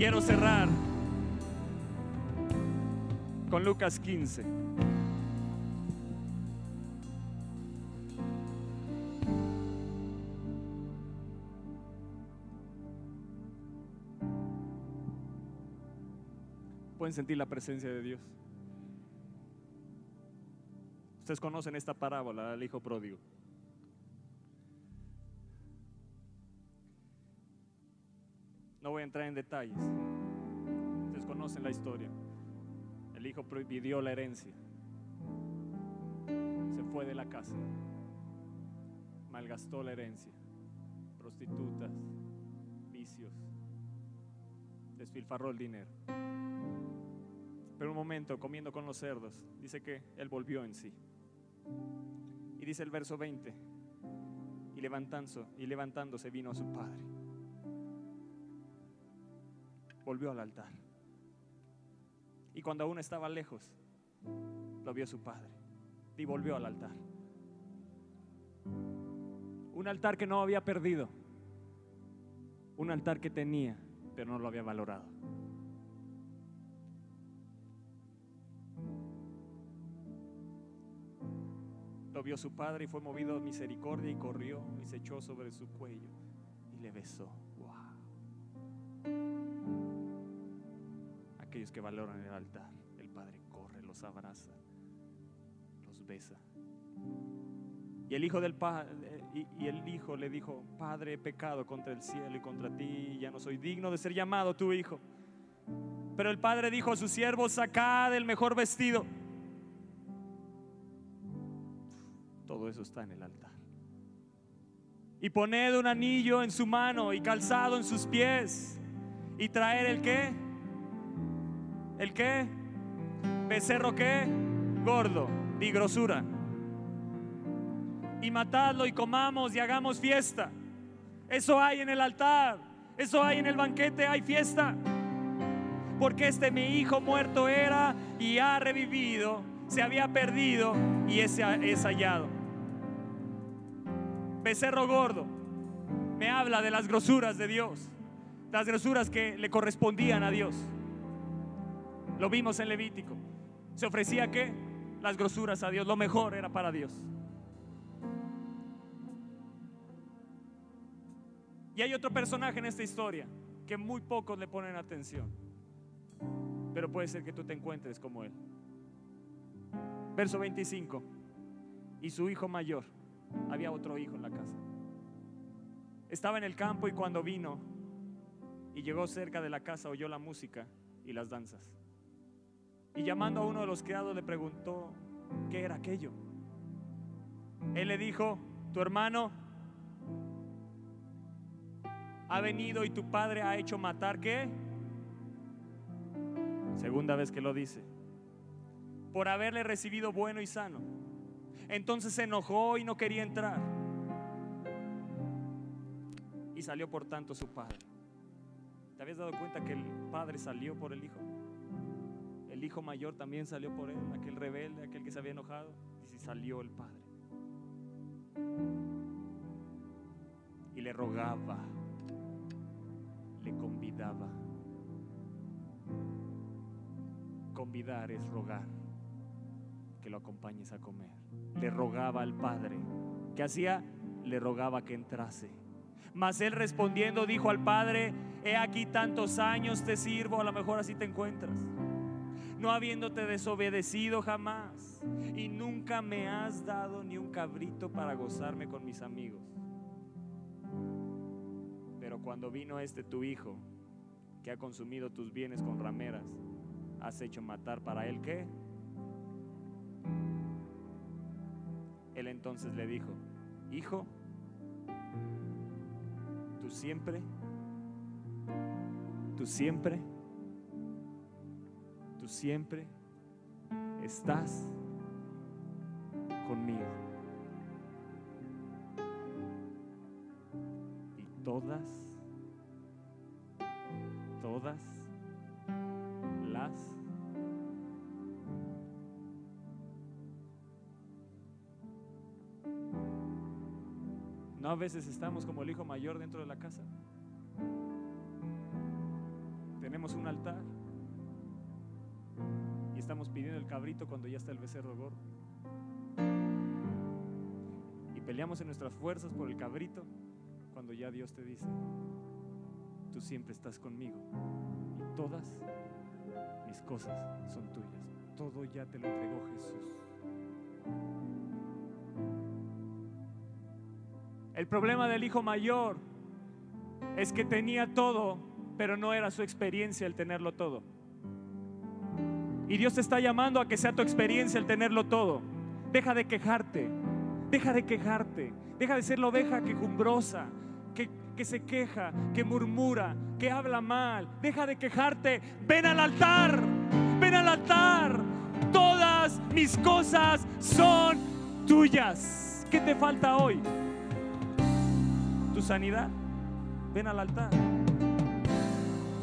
Quiero cerrar con Lucas 15. Pueden sentir la presencia de Dios. Ustedes conocen esta parábola del hijo pródigo. No voy a entrar en detalles. Ustedes conocen la historia. El hijo pidió la herencia. Se fue de la casa. Malgastó la herencia. Prostitutas, vicios. Desfilfarró el dinero. Pero un momento, comiendo con los cerdos, dice que él volvió en sí. Y dice el verso 20, y levantándose, y levantándose vino a su padre. Volvió al altar. Y cuando aún estaba lejos, lo vio su padre. Y volvió al altar. Un altar que no había perdido. Un altar que tenía, pero no lo había valorado. Lo vio su padre y fue movido a misericordia y corrió y se echó sobre su cuello y le besó. Aquellos que valoran el altar, el padre corre, los abraza, los besa. Y el hijo del padre y, y, el hijo le dijo, "Padre, he pecado contra el cielo y contra ti, ya no soy digno de ser llamado tu hijo." Pero el padre dijo a su siervo, "Sacad el mejor vestido." Todo eso está en el altar. Y poned un anillo en su mano y calzado en sus pies. Y traer el qué? ¿El qué? Becerro qué? Gordo, y grosura. Y matadlo y comamos y hagamos fiesta. Eso hay en el altar. Eso hay en el banquete, hay fiesta. Porque este mi hijo muerto era y ha revivido, se había perdido y ese es hallado becerro gordo, me habla de las grosuras de Dios, las grosuras que le correspondían a Dios. Lo vimos en Levítico. ¿Se ofrecía qué? Las grosuras a Dios. Lo mejor era para Dios. Y hay otro personaje en esta historia que muy pocos le ponen atención. Pero puede ser que tú te encuentres como él. Verso 25. Y su hijo mayor había otro hijo en la casa. Estaba en el campo y cuando vino y llegó cerca de la casa oyó la música y las danzas. Y llamando a uno de los criados le preguntó qué era aquello. Él le dijo, tu hermano ha venido y tu padre ha hecho matar qué? Segunda vez que lo dice. Por haberle recibido bueno y sano. Entonces se enojó y no quería entrar. Y salió por tanto su padre. ¿Te habías dado cuenta que el padre salió por el hijo? El hijo mayor también salió por él, aquel rebelde, aquel que se había enojado. Y salió el padre. Y le rogaba, le convidaba. Convidar es rogar que lo acompañes a comer. Le rogaba al padre. ¿Qué hacía? Le rogaba que entrase. Mas él respondiendo dijo al padre, he aquí tantos años te sirvo, a lo mejor así te encuentras, no habiéndote desobedecido jamás, y nunca me has dado ni un cabrito para gozarme con mis amigos. Pero cuando vino este tu hijo, que ha consumido tus bienes con rameras, has hecho matar para él qué? Él entonces le dijo, hijo, tú siempre, tú siempre, tú siempre estás conmigo. Y todas, todas las ¿No a veces estamos como el hijo mayor dentro de la casa? Tenemos un altar estamos pidiendo el cabrito cuando ya está el becerro gordo. Y peleamos en nuestras fuerzas por el cabrito cuando ya Dios te dice, tú siempre estás conmigo y todas mis cosas son tuyas. Todo ya te lo entregó Jesús. El problema del hijo mayor es que tenía todo, pero no era su experiencia el tenerlo todo. Y Dios te está llamando a que sea tu experiencia el tenerlo todo. Deja de quejarte, deja de quejarte, deja de ser la oveja quejumbrosa, que, que se queja, que murmura, que habla mal. Deja de quejarte, ven al altar, ven al altar. Todas mis cosas son tuyas. ¿Qué te falta hoy? tu sanidad, ven al altar.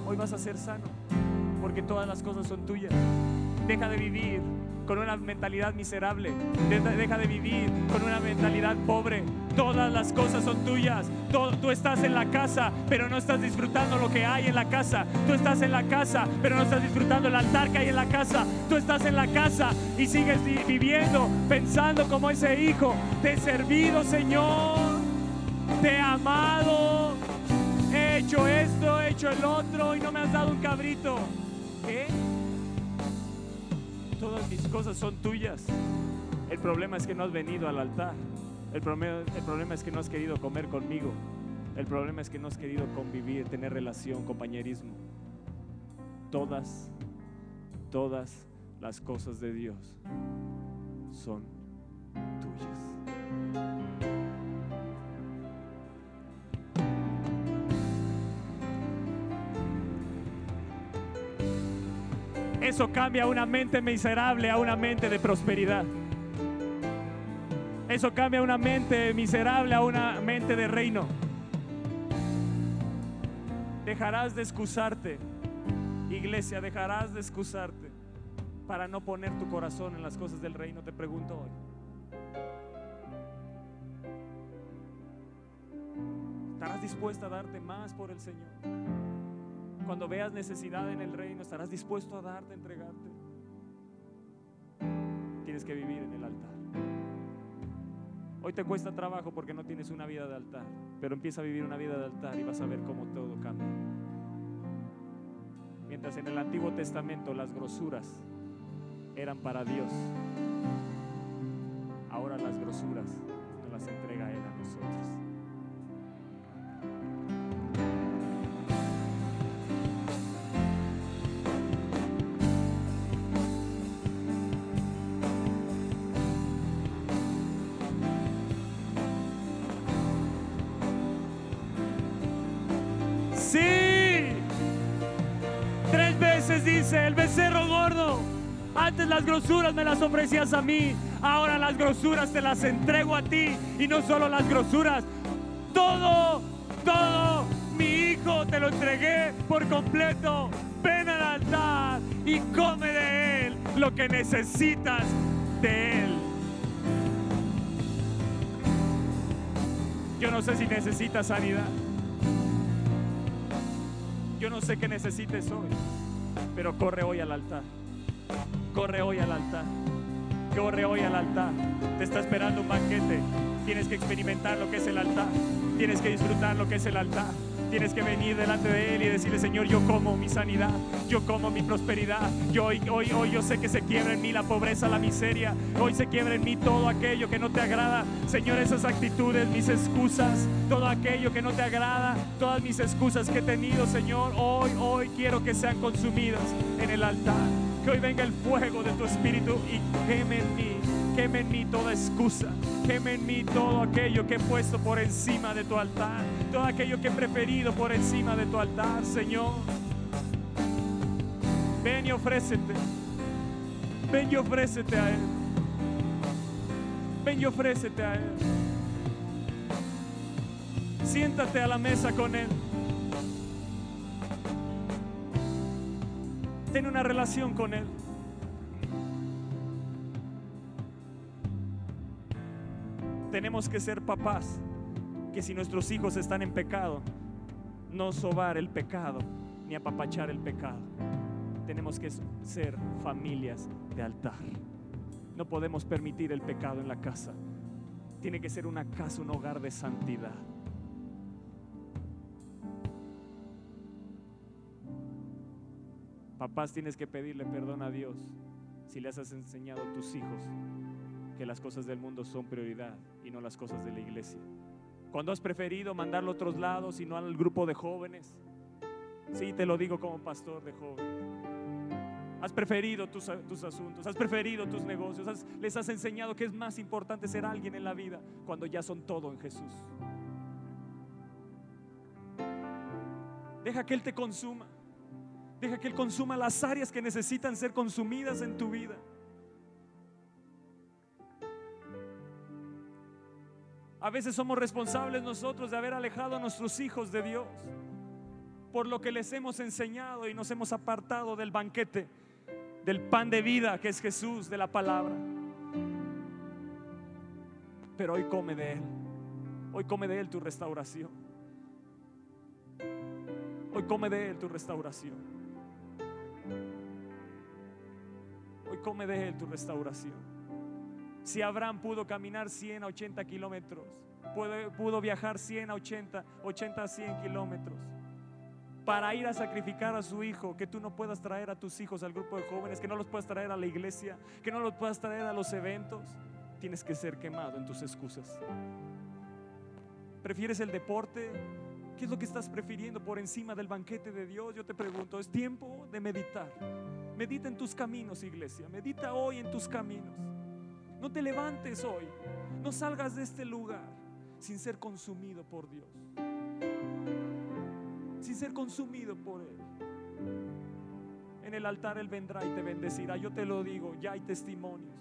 Hoy vas a ser sano, porque todas las cosas son tuyas. Deja de vivir con una mentalidad miserable. Deja de vivir con una mentalidad pobre. Todas las cosas son tuyas. tú estás en la casa, pero no estás disfrutando lo que hay en la casa. Tú estás en la casa, pero no estás disfrutando el altar que hay en la casa. Tú estás en la casa y sigues viviendo, pensando como ese hijo. Te he servido, Señor te he amado, he hecho esto, he hecho el otro y no me has dado un cabrito. ¿Qué? Todas mis cosas son tuyas. El problema es que no has venido al altar. El problema, es que no has querido comer conmigo. El problema es que no has querido convivir, tener relación, compañerismo. Todas, todas las cosas de Dios son tuyas. Eso cambia una mente miserable a una mente de prosperidad. Eso cambia una mente miserable a una mente de reino. Dejarás de excusarte, iglesia, dejarás de excusarte para no poner tu corazón en las cosas del reino, te pregunto hoy. ¿Estarás dispuesta a darte más por el Señor? Cuando veas necesidad en el reino, estarás dispuesto a darte, a entregarte. Tienes que vivir en el altar. Hoy te cuesta trabajo porque no tienes una vida de altar, pero empieza a vivir una vida de altar y vas a ver cómo todo cambia. Mientras en el Antiguo Testamento las grosuras eran para Dios, ahora las grosuras Antes las grosuras me las ofrecías a mí, ahora las grosuras te las entrego a ti. Y no solo las grosuras, todo, todo mi hijo te lo entregué por completo. Ven al altar y come de Él lo que necesitas de Él. Yo no sé si necesitas sanidad. Yo no sé qué necesites hoy, pero corre hoy al altar. Corre hoy al altar. Corre hoy al altar. Te está esperando un banquete. Tienes que experimentar lo que es el altar. Tienes que disfrutar lo que es el altar. Tienes que venir delante de Él y decirle, Señor, yo como mi sanidad, yo como mi prosperidad. Yo hoy, hoy, hoy yo sé que se quiebra en mí la pobreza, la miseria. Hoy se quiebra en mí todo aquello que no te agrada. Señor, esas actitudes, mis excusas, todo aquello que no te agrada, todas mis excusas que he tenido, Señor, hoy, hoy quiero que sean consumidas en el altar. Que hoy venga el fuego de tu espíritu y queme en mí queme en mí toda excusa, queme en mí todo aquello que he puesto por encima de tu altar, todo aquello que he preferido por encima de tu altar, Señor. Ven y ofrécete, ven y ofrécete a Él, ven y ofrécete a Él. Siéntate a la mesa con Él. Ten una relación con Él. tenemos que ser papás, que si nuestros hijos están en pecado, no sobar el pecado, ni apapachar el pecado. Tenemos que ser familias de altar. No podemos permitir el pecado en la casa. Tiene que ser una casa, un hogar de santidad. Papás, tienes que pedirle perdón a Dios si les has enseñado a tus hijos que las cosas del mundo son prioridad y no las cosas de la iglesia. Cuando has preferido mandarlo a otros lados y no al grupo de jóvenes. Sí, te lo digo como pastor de jóvenes. Has preferido tus, asuntos, has preferido tus negocios, les has enseñado que es más importante ser alguien en la vida cuando ya son todo en Jesús. Deja que Él te consuma. Deja que Él consuma las áreas que necesitan ser consumidas en tu vida. A veces somos responsables nosotros de haber alejado a nuestros hijos de Dios por lo que les hemos enseñado y nos hemos apartado del banquete, del pan de vida que es Jesús, de la palabra. Pero hoy come de Él, hoy come de Él tu restauración. Hoy come de Él tu restauración. Come de Él tu restauración. Si Abraham pudo caminar 100 a 80 kilómetros, pudo, viajar 100 a 80, 80 a 100 kilómetros para ir a sacrificar a su hijo, que tú no puedas traer a tus hijos al grupo de jóvenes, que no los puedas traer a la iglesia, que no los puedas traer a los eventos, tienes que ser quemado en tus excusas. ¿Prefieres el deporte? ¿Qué es lo que estás prefiriendo por encima del banquete de Dios? Yo te pregunto, es tiempo de meditar. Medita en tus caminos, iglesia. Medita hoy en tus caminos. No te levantes hoy. No salgas de este lugar sin ser consumido por Dios. Sin ser consumido por Él. En el altar Él vendrá y te bendecirá. Yo te lo digo, ya hay testimonios.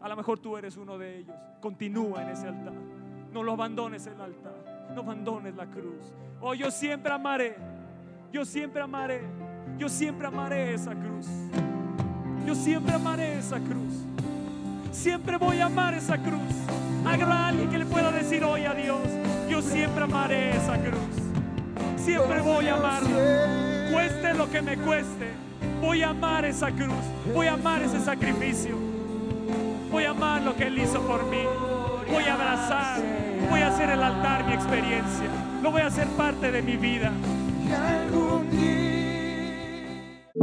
A lo mejor tú eres uno de ellos. Continúa en ese altar. No lo abandones el altar. No abandones la cruz. Oh, yo siempre amaré. Yo siempre amaré. Yo siempre amaré esa cruz. Yo siempre amaré esa cruz. Siempre voy a amar esa cruz. Habrá alguien que le pueda decir hoy a Dios, yo siempre amaré esa cruz. Siempre voy a amarla. Cueste lo que me cueste. Voy a amar esa cruz. Voy a amar ese sacrificio. Voy a amar lo que Él hizo por mí. Voy a abrazar. Voy a hacer el altar mi experiencia. Lo voy a hacer parte de mi vida.